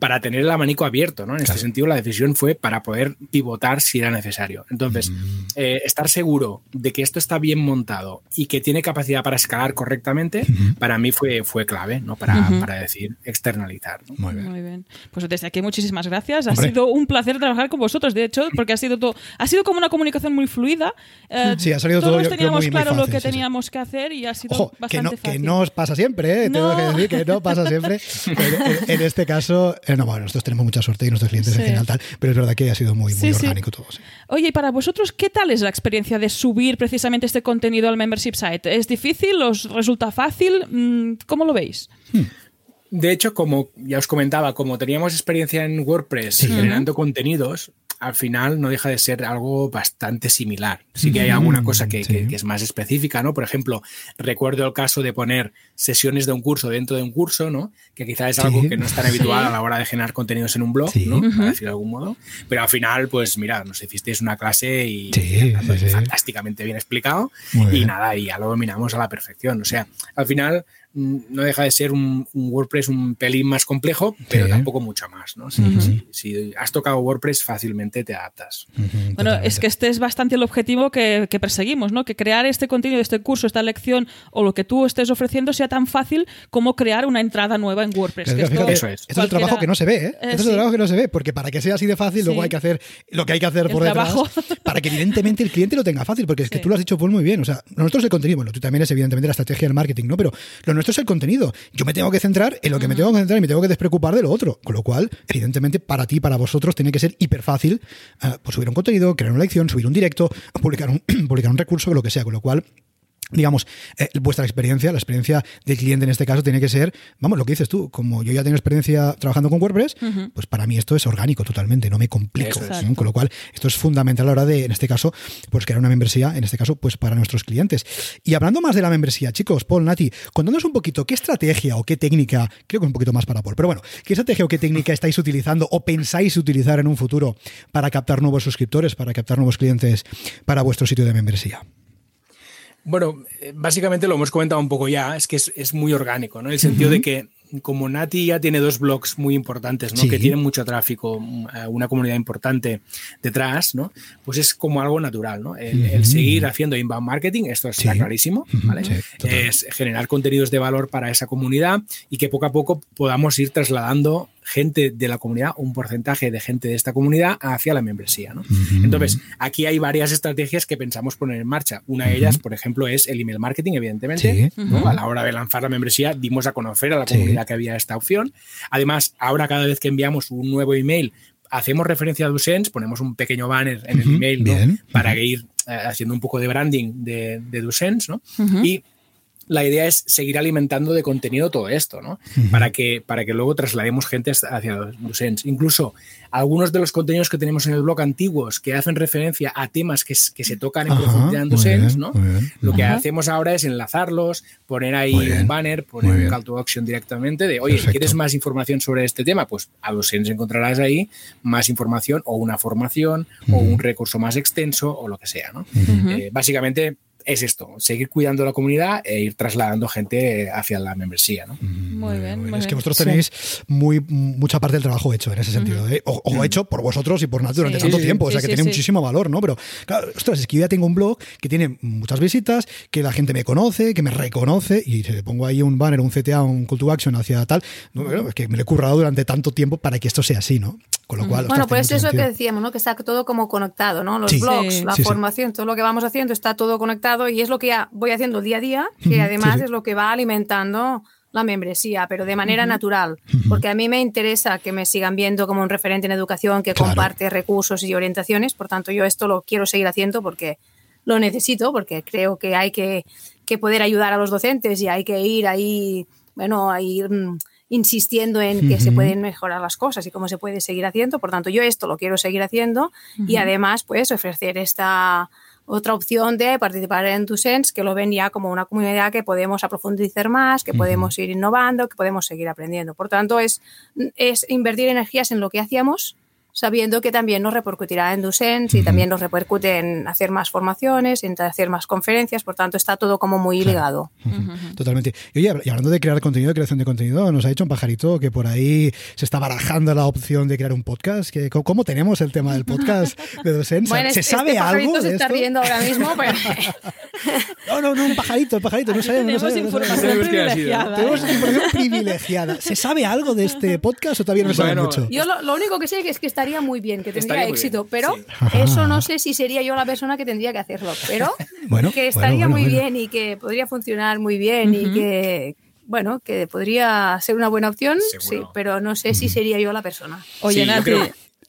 para tener el abanico abierto, ¿no? En este sentido, la decisión fue para poder pivotar si era necesario. Entonces, mm. eh, estar seguro de que esto está bien montado y que tiene capacidad para escalar correctamente, para mí fue, fue clave, ¿no? Para, para decir externalizar. Muy, bien. Pues desde aquí muchísimas gracias. Ha sido un placer trabajar con vosotros, de hecho, porque ha sido todo, ha sido como una comunicación muy fluida. Eh, sí, ha salido todo. Todos teníamos claro lo que teníamos que hacer y ha sido bastante que no, fácil. Que no os pasa siempre, ¿eh? Tengo que decir que no pasa siempre. en, en este caso eh, no, bueno, nosotros tenemos mucha suerte y nuestros clientes en general tal, pero es verdad que ha sido muy, muy orgánico todo. Oye, y para vosotros, ¿qué tal es la experiencia de subir precisamente este contenido al membership site? ¿Es difícil? ¿Os resulta fácil? Mm, ¿Cómo lo veis? Hmm. De hecho, como ya os comentaba, como teníamos experiencia en WordPress generando contenidos, al final no deja de ser algo bastante similar. Sí que hay alguna cosa que, es más específica, ¿no? Por ejemplo, recuerdo el caso de poner sesiones de un curso dentro de un curso, ¿no? Que quizás es algo que no es tan habitual a la hora de generar contenidos en un blog, ¿no? Para decirlo de algún modo. Pero al final, pues mira, nos hicisteis una clase y fantásticamente bien explicado y nada, y ya lo dominamos a la perfección. O sea, al final Mm, no deja de ser un, WordPress un pelín más complejo, pero tampoco mucho más. ¿no? Si, has tocado WordPress, fácilmente te adaptas. bueno, es que este es bastante el objetivo que, perseguimos, ¿no? que crear este contenido, este curso, esta lección o lo que tú estés ofreciendo sea tan fácil como crear una entrada nueva en WordPress. esto, es. es el trabajo que no se ve, ¿eh? eh es el trabajo que no se ve, porque para que sea así de fácil, luego hay que hacer lo que hay que hacer por detrás para que evidentemente el cliente lo tenga fácil, porque es que tú lo has dicho pues muy bien. O sea, nosotros el contenido, bueno, tú también es evidentemente la estrategia del marketing, ¿no? Pero lo nuestro es el contenido. Yo me tengo que centrar en lo que me tengo que centrar y me tengo que despreocupar de lo otro. Con lo cual, evidentemente, para ti, para vosotros, tiene que ser hiper fácil eh, pues subir un contenido, crear una lección, subir un directo, publicar un, publicar un recurso, lo que sea. Con lo cual, digamos, eh, vuestra experiencia, la experiencia del cliente en este caso tiene que ser, vamos, lo que dices tú, como yo ya tengo experiencia trabajando con WordPress, pues para mí esto es orgánico totalmente, no me complico. Con lo cual, esto es fundamental a la hora de, en este caso, pues crear una membresía, en este caso, pues para nuestros clientes. Y hablando más de la membresía, chicos, Paul, Nati, contándonos un poquito qué estrategia o qué técnica, creo que un poquito más para Paul, pero bueno, qué estrategia o qué técnica estáis utilizando o pensáis utilizar en un futuro para captar nuevos suscriptores, para captar nuevos clientes para vuestro sitio de membresía. Bueno, eh, básicamente lo hemos comentado un poco ya, es que es, muy orgánico, ¿no? En el sentido de que como Nati ya tiene dos blogs muy importantes, ¿no? Que tienen mucho tráfico, mm, una comunidad importante detrás, ¿no? Pues es como algo natural, ¿no? El, seguir haciendo inbound marketing, esto está clarísimo, ¿vale? es generar contenidos de valor para esa comunidad y que poco a poco podamos ir trasladando gente de la comunidad, un porcentaje de gente de esta comunidad hacia la membresía. ¿no? Entonces, aquí hay varias estrategias que pensamos poner en marcha. Una de ellas, por ejemplo, es el email marketing, evidentemente. A la hora de lanzar la membresía, dimos a conocer a la comunidad que había esta opción. Además, ahora cada vez que enviamos un nuevo email, hacemos referencia a Dusense, ponemos un pequeño banner en el email para ir eh, haciendo un poco de branding de, de Dusense, ¿no? Y la idea es seguir alimentando de contenido todo esto, ¿no? para, que, para que luego traslademos gente hacia los Incluso algunos de los contenidos que tenemos en el blog antiguos que hacen referencia a temas que, se tocan en profundidad en Docents, ¿no? Lo que hacemos ahora es enlazarlos, poner ahí un banner, poner un call to action directamente de, oye, ¿quieres más información sobre este tema? Pues a Docents encontrarás ahí más información o una formación o un recurso más extenso o lo que sea, ¿no? Eh, básicamente es esto, seguir cuidando la comunidad e ir trasladando gente hacia la membresía. ¿no? Muy bien. es que vosotros tenéis muy, mucha parte del trabajo hecho en ese sentido. ¿eh? O, hecho por vosotros y por Nat durante tanto tiempo. o sea, que tiene muchísimo valor, ¿no? Pero, claro, ostras, es que yo ya tengo un blog que tiene muchas visitas, que la gente me conoce, que me reconoce, y si le pongo ahí un banner, un CTA, un call to action hacia tal, es que me lo he currado durante tanto tiempo para que esto sea así, ¿no? Con lo cual, bueno, pues eso que decíamos, ¿no? Que está todo como conectado, ¿no? Los blogs, la formación, todo lo que vamos haciendo está todo conectado y es lo que ya voy haciendo día a día, que además es lo que va alimentando la membresía, pero de manera natural, porque a mí me interesa que me sigan viendo como un referente en educación que comparte recursos y orientaciones, por tanto yo esto lo quiero seguir haciendo porque lo necesito, porque creo que hay que, que poder ayudar a los docentes y hay que ir ahí, bueno, a ir mm, insistiendo en que se pueden mejorar las cosas y cómo se puede seguir haciendo. Por tanto, yo esto lo quiero seguir haciendo y además, pues, ofrecer esta otra opción de participar en TuSense, que lo ven ya como una comunidad que podemos aprofundizar más, que podemos ir innovando, que podemos seguir aprendiendo. Por tanto, es, es invertir energías en lo que hacíamos sabiendo que también nos repercutirá en Ducens y también nos repercute en hacer más formaciones, en hacer más conferencias, por tanto está todo como muy ligado. Totalmente. Y oye, y hablando de crear contenido, de creación de contenido, nos ha dicho un pajarito que por ahí se está barajando la opción de crear un podcast. Que, ¿Cómo tenemos el tema del podcast de Ducens? ¿Se sabe este algo? se está riendo ahora mismo. no, no, no, un pajarito, el pajarito, no sabemos. Tenemos información privilegiada. Tenemos información privilegiada. ¿Se sabe algo de este podcast o todavía no se sabe mucho? Yo lo, único que sé es que está estaría muy bien, que tendría éxito, pero eso no sé si sería yo la persona que tendría que hacerlo, pero que estaría muy bien y que podría funcionar muy bien y que bueno, que podría ser una buena opción, sí, pero no sé si sería yo la persona. Oye,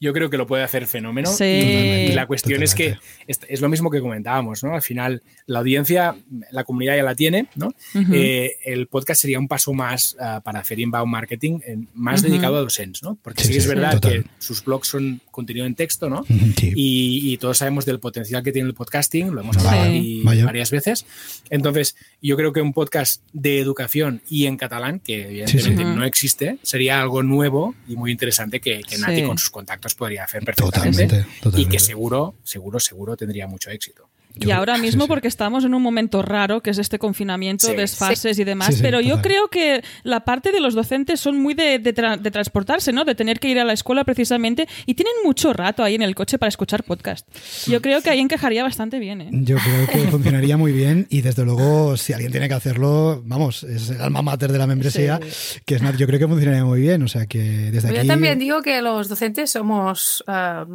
yo creo que lo puede hacer fenómeno. Sí. Y, la cuestión es que es, es lo mismo que comentábamos, ¿no? Al final, la audiencia, la comunidad ya la tiene, ¿no? Eh, el podcast sería un paso más ah, para hacer inbound marketing, eh, más dedicado a docentes, ¿no? Porque Sí, sí, sí, es verdad total. que sus blogs son contenido en texto, ¿no? Sí. Y, y todos sabemos del potencial que tiene el podcasting, lo hemos hablado Sí. aquí varias veces. Entonces, yo creo que un podcast de educación y en catalán, que evidentemente Sí, sí. no existe, sería algo nuevo y muy interesante que, que Nati Sí. con sus contactos podría hacer perfectamente. Totalmente, Y totalmente. que seguro, seguro, seguro tendría mucho éxito. Y Yo- ahora sí, mismo sí. porque estamos en un momento raro, que es este confinamiento, Sí. desfases y demás, Sí, sí, pero yo creo que la parte de los docentes son muy de, de tra- de transportarse, ¿no? De tener que ir a la escuela precisamente y tienen mucho rato ahí en el coche para escuchar podcast. Yo creo que ahí encajaría bastante bien, ¿eh? Yo creo que funcionaría muy bien y desde luego si alguien tiene que hacerlo, vamos, es el alma mater de la membresía, que es yo creo que funcionaría muy bien, o sea que desde Yo aquí... también digo que los docentes somos ah,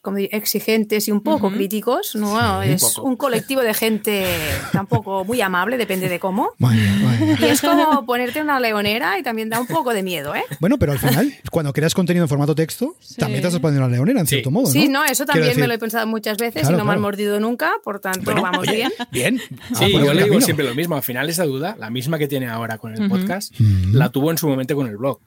como exigentes y un poco Ujú. críticos, ¿no? es poco. Un colectivo de gente tampoco muy amable, depende de cómo. Vaya, vaya. Y es como ponerte una leonera y también da un poco de miedo, ¿eh? Bueno, pero al final, cuando creas contenido en formato texto, Sí. también te estás poniendo la leonera, en Sí. cierto modo, ¿no? Sí, no, eso también decir, me lo he pensado muchas veces Claro, y no me han mordido nunca, por tanto, vamos oye, bien. Bien. Sí, Ah, yo buen le digo camino. siempre lo mismo. Al final, esa duda, la misma que tiene ahora con el podcast, la tuvo en su momento con el blog.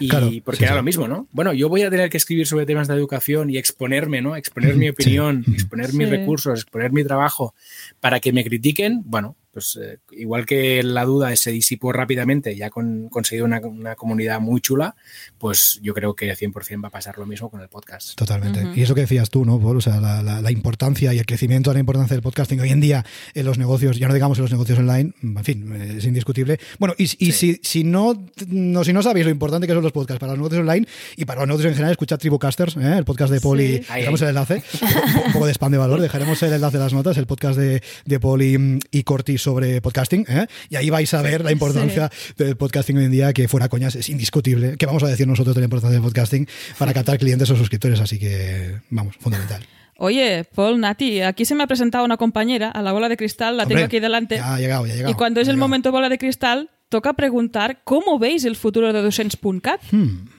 Y Claro, porque sí, era sí. lo mismo, ¿no? Bueno, yo voy a tener que escribir sobre temas de educación y exponerme, ¿no? Exponer mi opinión, exponer mis recursos, exponer mi trabajo para que me critiquen. Bueno, pues eh, igual que la duda se disipó rápidamente, ya con conseguido una, una comunidad muy chula, pues yo creo que 100% va a pasar lo mismo con el podcast. Totalmente. Y eso que decías tú, ¿no, Paul? O sea, la, la- la importancia y el crecimiento de la importancia del podcasting hoy en día en los negocios, ya no digamos en los negocios online, en fin, es indiscutible. Bueno, y, y si, si, no, no, si no sabéis lo importante que son los podcasts para los negocios online y para los negocios en general, escuchad Tribucasters, ¿eh? el podcast de Paul y Sí. Ahí. el enlace, un, un poco de spam de valor, dejaremos el enlace de las notas, el podcast de, de Paul y, y Sobre podcasting, ¿eh? y ahí vais a ver la importancia del podcasting hoy en día, que fuera coñas, es indiscutible. ¿Qué vamos a decir nosotros de la importancia del podcasting para captar clientes o suscriptores? Así que, vamos, fundamental. Oye, Paul, Nati, aquí se me ha presentado una compañera a la bola de cristal, la Hombre, tengo aquí delante. Ya ha llegado, ya ha llegado. y cuando es el llegado. momento bola de cristal, toca preguntar cómo veis el futuro de docents.cat. Hmm.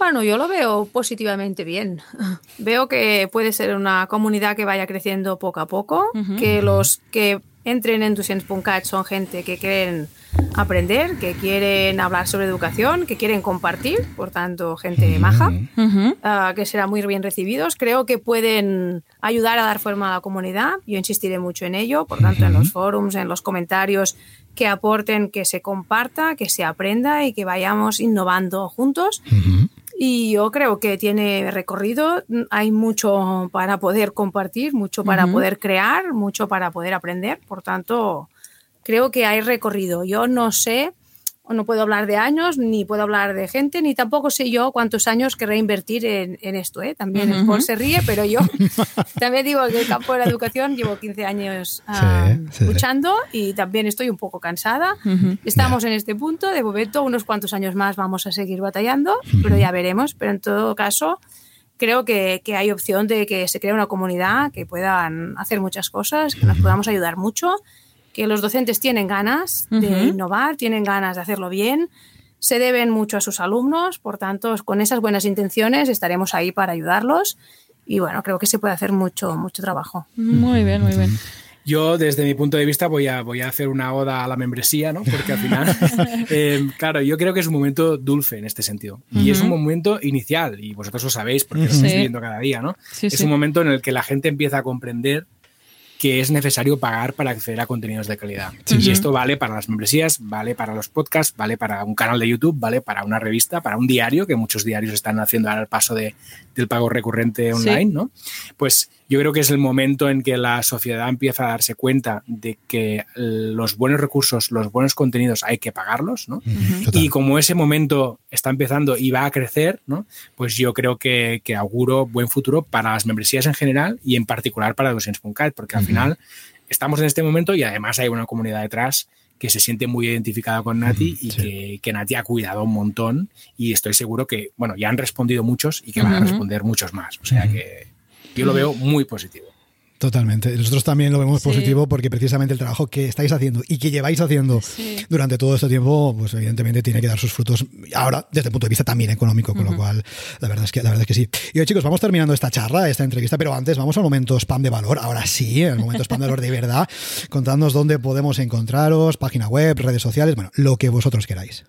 Bueno, yo lo veo positivamente bien. Veo que puede ser una comunidad que vaya creciendo poco a poco, que los que entren en Docents.cat son gente que quieren aprender, que quieren hablar sobre educación, que quieren compartir, por tanto, gente maja. Ah, que serán muy bien recibidos. Creo que pueden ayudar a dar forma a la comunidad. Yo insistiré mucho en ello, por tanto, en los forums, en los comentarios, que aporten, que se comparta, que se aprenda y que vayamos innovando juntos. Y yo creo que tiene recorrido, hay mucho para poder compartir, mucho para poder crear, mucho para poder aprender. Por tanto, creo que hay recorrido. Yo no sé, no puedo hablar de años, ni puedo hablar de gente, ni tampoco sé yo cuántos años querré invertir en, en esto. ¿eh? También el Ujú. Paul se ríe, pero yo también digo que el campo de la educación llevo 15 años ah, Sí, sí, sí. luchando y también estoy un poco cansada. Estamos en este punto, de momento unos cuantos años más vamos a seguir batallando, pero ya veremos. Pero en todo caso, creo que, que hay opción de que se cree una comunidad, que puedan hacer muchas cosas, que nos podamos ayudar mucho, que los docentes tienen ganas de innovar, tienen ganas de hacerlo bien, se deben mucho a sus alumnos, por tanto, con esas buenas intenciones estaremos ahí para ayudarlos. Y bueno, creo que se puede hacer mucho, mucho trabajo. Muy bien, muy bien. Yo, desde mi punto de vista, voy a, voy a hacer una oda a la membresía, ¿no? Porque al final, eh, claro, yo creo que es un momento dulce en este sentido. Y es un momento inicial, y vosotros lo sabéis porque lo Sí. estáis viviendo cada día, ¿no? Sí, es sí. un momento en el que la gente empieza a comprender que es necesario pagar para acceder a contenidos de calidad. Y esto vale para las membresías, vale para los podcasts, vale para un canal de YouTube, vale para una revista, para un diario, que muchos diarios están haciendo ahora el paso de, del pago recurrente online, ¿no? Pues yo creo que es el momento en que la sociedad empieza a darse cuenta de que los buenos recursos, los buenos contenidos hay que pagarlos, ¿no? Y como ese momento está empezando y va a crecer, ¿no? pues yo creo que, que auguro buen futuro para las membresías en general y en particular para Docents.cat, porque al final estamos en este momento y además hay una comunidad detrás que se siente muy identificada con Nati y sí. que, que Nati ha cuidado un montón y estoy seguro que, bueno, ya han respondido muchos y que van a responder muchos más. O sea que yo lo veo muy positivo. Totalmente. Nosotros también lo vemos positivo porque precisamente el trabajo que estáis haciendo y que lleváis haciendo durante todo este tiempo, pues evidentemente tiene que dar sus frutos ahora desde el punto de vista también económico, con lo cual la verdad es que la verdad es que sí. Y hoy chicos, vamos terminando esta charla, esta entrevista, pero antes vamos al momento spam de valor. Ahora sí, el momento spam de valor de verdad. Contadnos dónde podemos encontraros, página web, redes sociales, bueno, lo que vosotros queráis.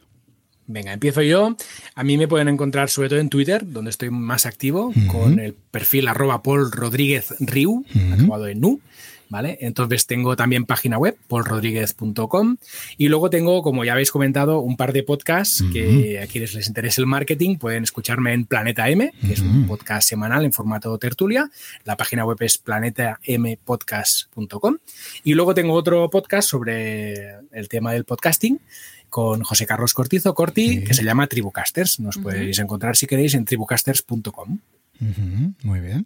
Venga, empiezo yo. A mí me pueden encontrar sobre todo en Twitter, donde estoy más activo, con el perfil arroba Paul Rodríguez Riu, acabado en nu. ¿Vale? Entonces tengo también página web, paulrodríguez.com, y luego tengo, como ya habéis comentado, un par de podcasts que a quienes les interese el marketing pueden escucharme en Planeta M, que es un podcast semanal en formato tertulia. La página web es planetampodcast.com. Y luego tengo otro podcast sobre el tema del podcasting, con José Carlos Cortizo, Corti, que se llama Tribucasters. Nos podéis encontrar si queréis en tribucasters.com. muy bien.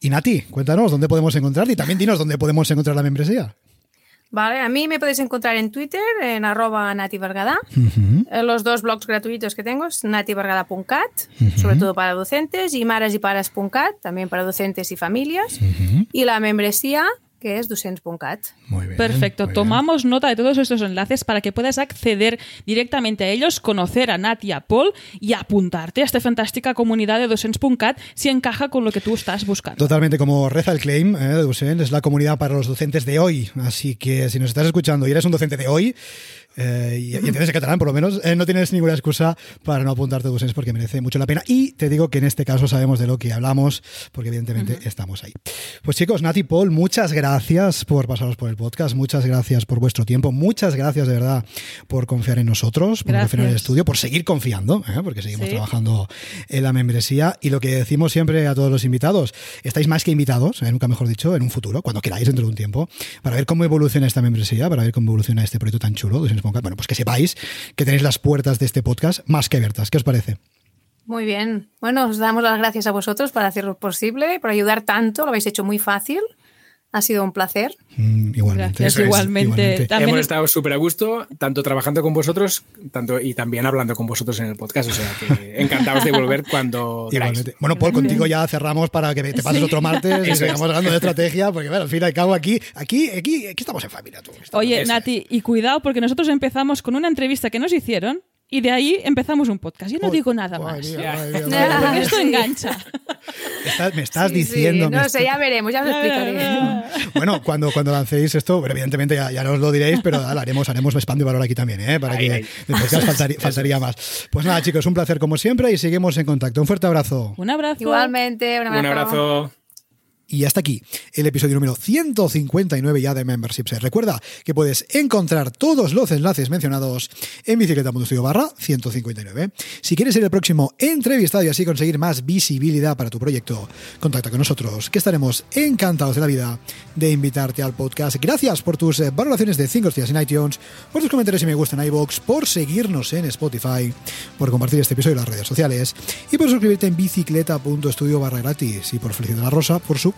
Y Nati, cuéntanos dónde podemos encontrar y también dinos dónde podemos encontrar la membresía. Vale, a mí me podéis encontrar en Twitter, en arroba nativargada. Eh, los dos blogs gratuitos que tengo es nativargada.cat, sobre todo para docentes, y maras.cat, también para docentes y familias. Y la membresía que es docents.cat. Muy bien. Perfecto. Tomamos nota de todos estos enlaces para que puedas acceder directamente a ellos, conocer a Nat y a Paul y apuntarte a esta fantástica comunidad de docents.cat si encaja con lo que tú estás buscando. Totalmente, como reza el claim ¿eh? de Docents, es la comunidad para los docentes de hoy. Así que si nos estás escuchando y eres un docente de hoy, eh, y, entiendes el catalán, por lo menos, eh, no tienes ninguna excusa para no apuntarte a Docents porque merece mucho la pena. Y te digo que en este caso sabemos de lo que hablamos, porque evidentemente estamos ahí. Pues chicos, Nati Paul, muchas gracias por pasaros por el podcast, muchas gracias por vuestro tiempo, muchas gracias de verdad por confiar en nosotros, por confiar en el estudio, por seguir confiando, ¿eh? porque seguimos trabajando en la membresía. Y lo que decimos siempre a todos los invitados, estáis más que invitados, nunca mejor dicho, en un futuro, cuando queráis, dentro de un tiempo, para ver cómo evoluciona esta membresía, para ver cómo evoluciona este proyecto tan chulo, bueno, pues que sepáis que tenéis las puertas de este podcast más que abiertas. ¿Qué os parece? Muy bien. Bueno, os damos las gracias a vosotros por hacerlo posible, por ayudar tanto. Lo habéis hecho muy fácil. Ha sido un placer. Mm, igualmente. igualmente. Hemos estado súper a gusto, tanto trabajando con vosotros tanto y también hablando con vosotros en el podcast. O sea, que encantados de volver cuando Igualmente. Bueno, Paul, contigo ya cerramos para que te pases otro martes y sigamos hablando de estrategia, porque bueno, al fin y al cabo aquí, aquí, aquí, aquí estamos en familia. Oye, Nati, y cuidado, porque nosotros empezamos con una entrevista que nos hicieron y de ahí empezamos un podcast. Yo no digo nada más. porque esto engancha. me estás diciendo. No sé, ya veremos, ya os explicaré. bueno, cuando, cuando lancéis esto, evidentemente ya, ya no os lo diréis, pero haremos, haremos spam de valor aquí también, ¿eh? para que podcast faltaría, faltaría, más. Pues nada, chicos, un placer como siempre y seguimos en contacto. Un fuerte abrazo. Un abrazo. Igualmente, un abrazo. Un abrazo. Y hasta aquí el episodio número 159 ya de Memberships. Recuerda que puedes encontrar todos los enlaces mencionados en bicicleta.studio barra 159. Si quieres ser el próximo entrevistado y así conseguir más visibilidad para tu proyecto, contacta con nosotros, que estaremos encantados de la vida de invitarte al podcast. Gracias por tus eh, valoraciones de 5 estrellas en iTunes, por tus comentarios y me gusta en iVoox, por seguirnos en Spotify, por compartir este episodio en las redes sociales y por suscribirte en bicicleta.studio barra gratis y por Felicidad la Rosa por su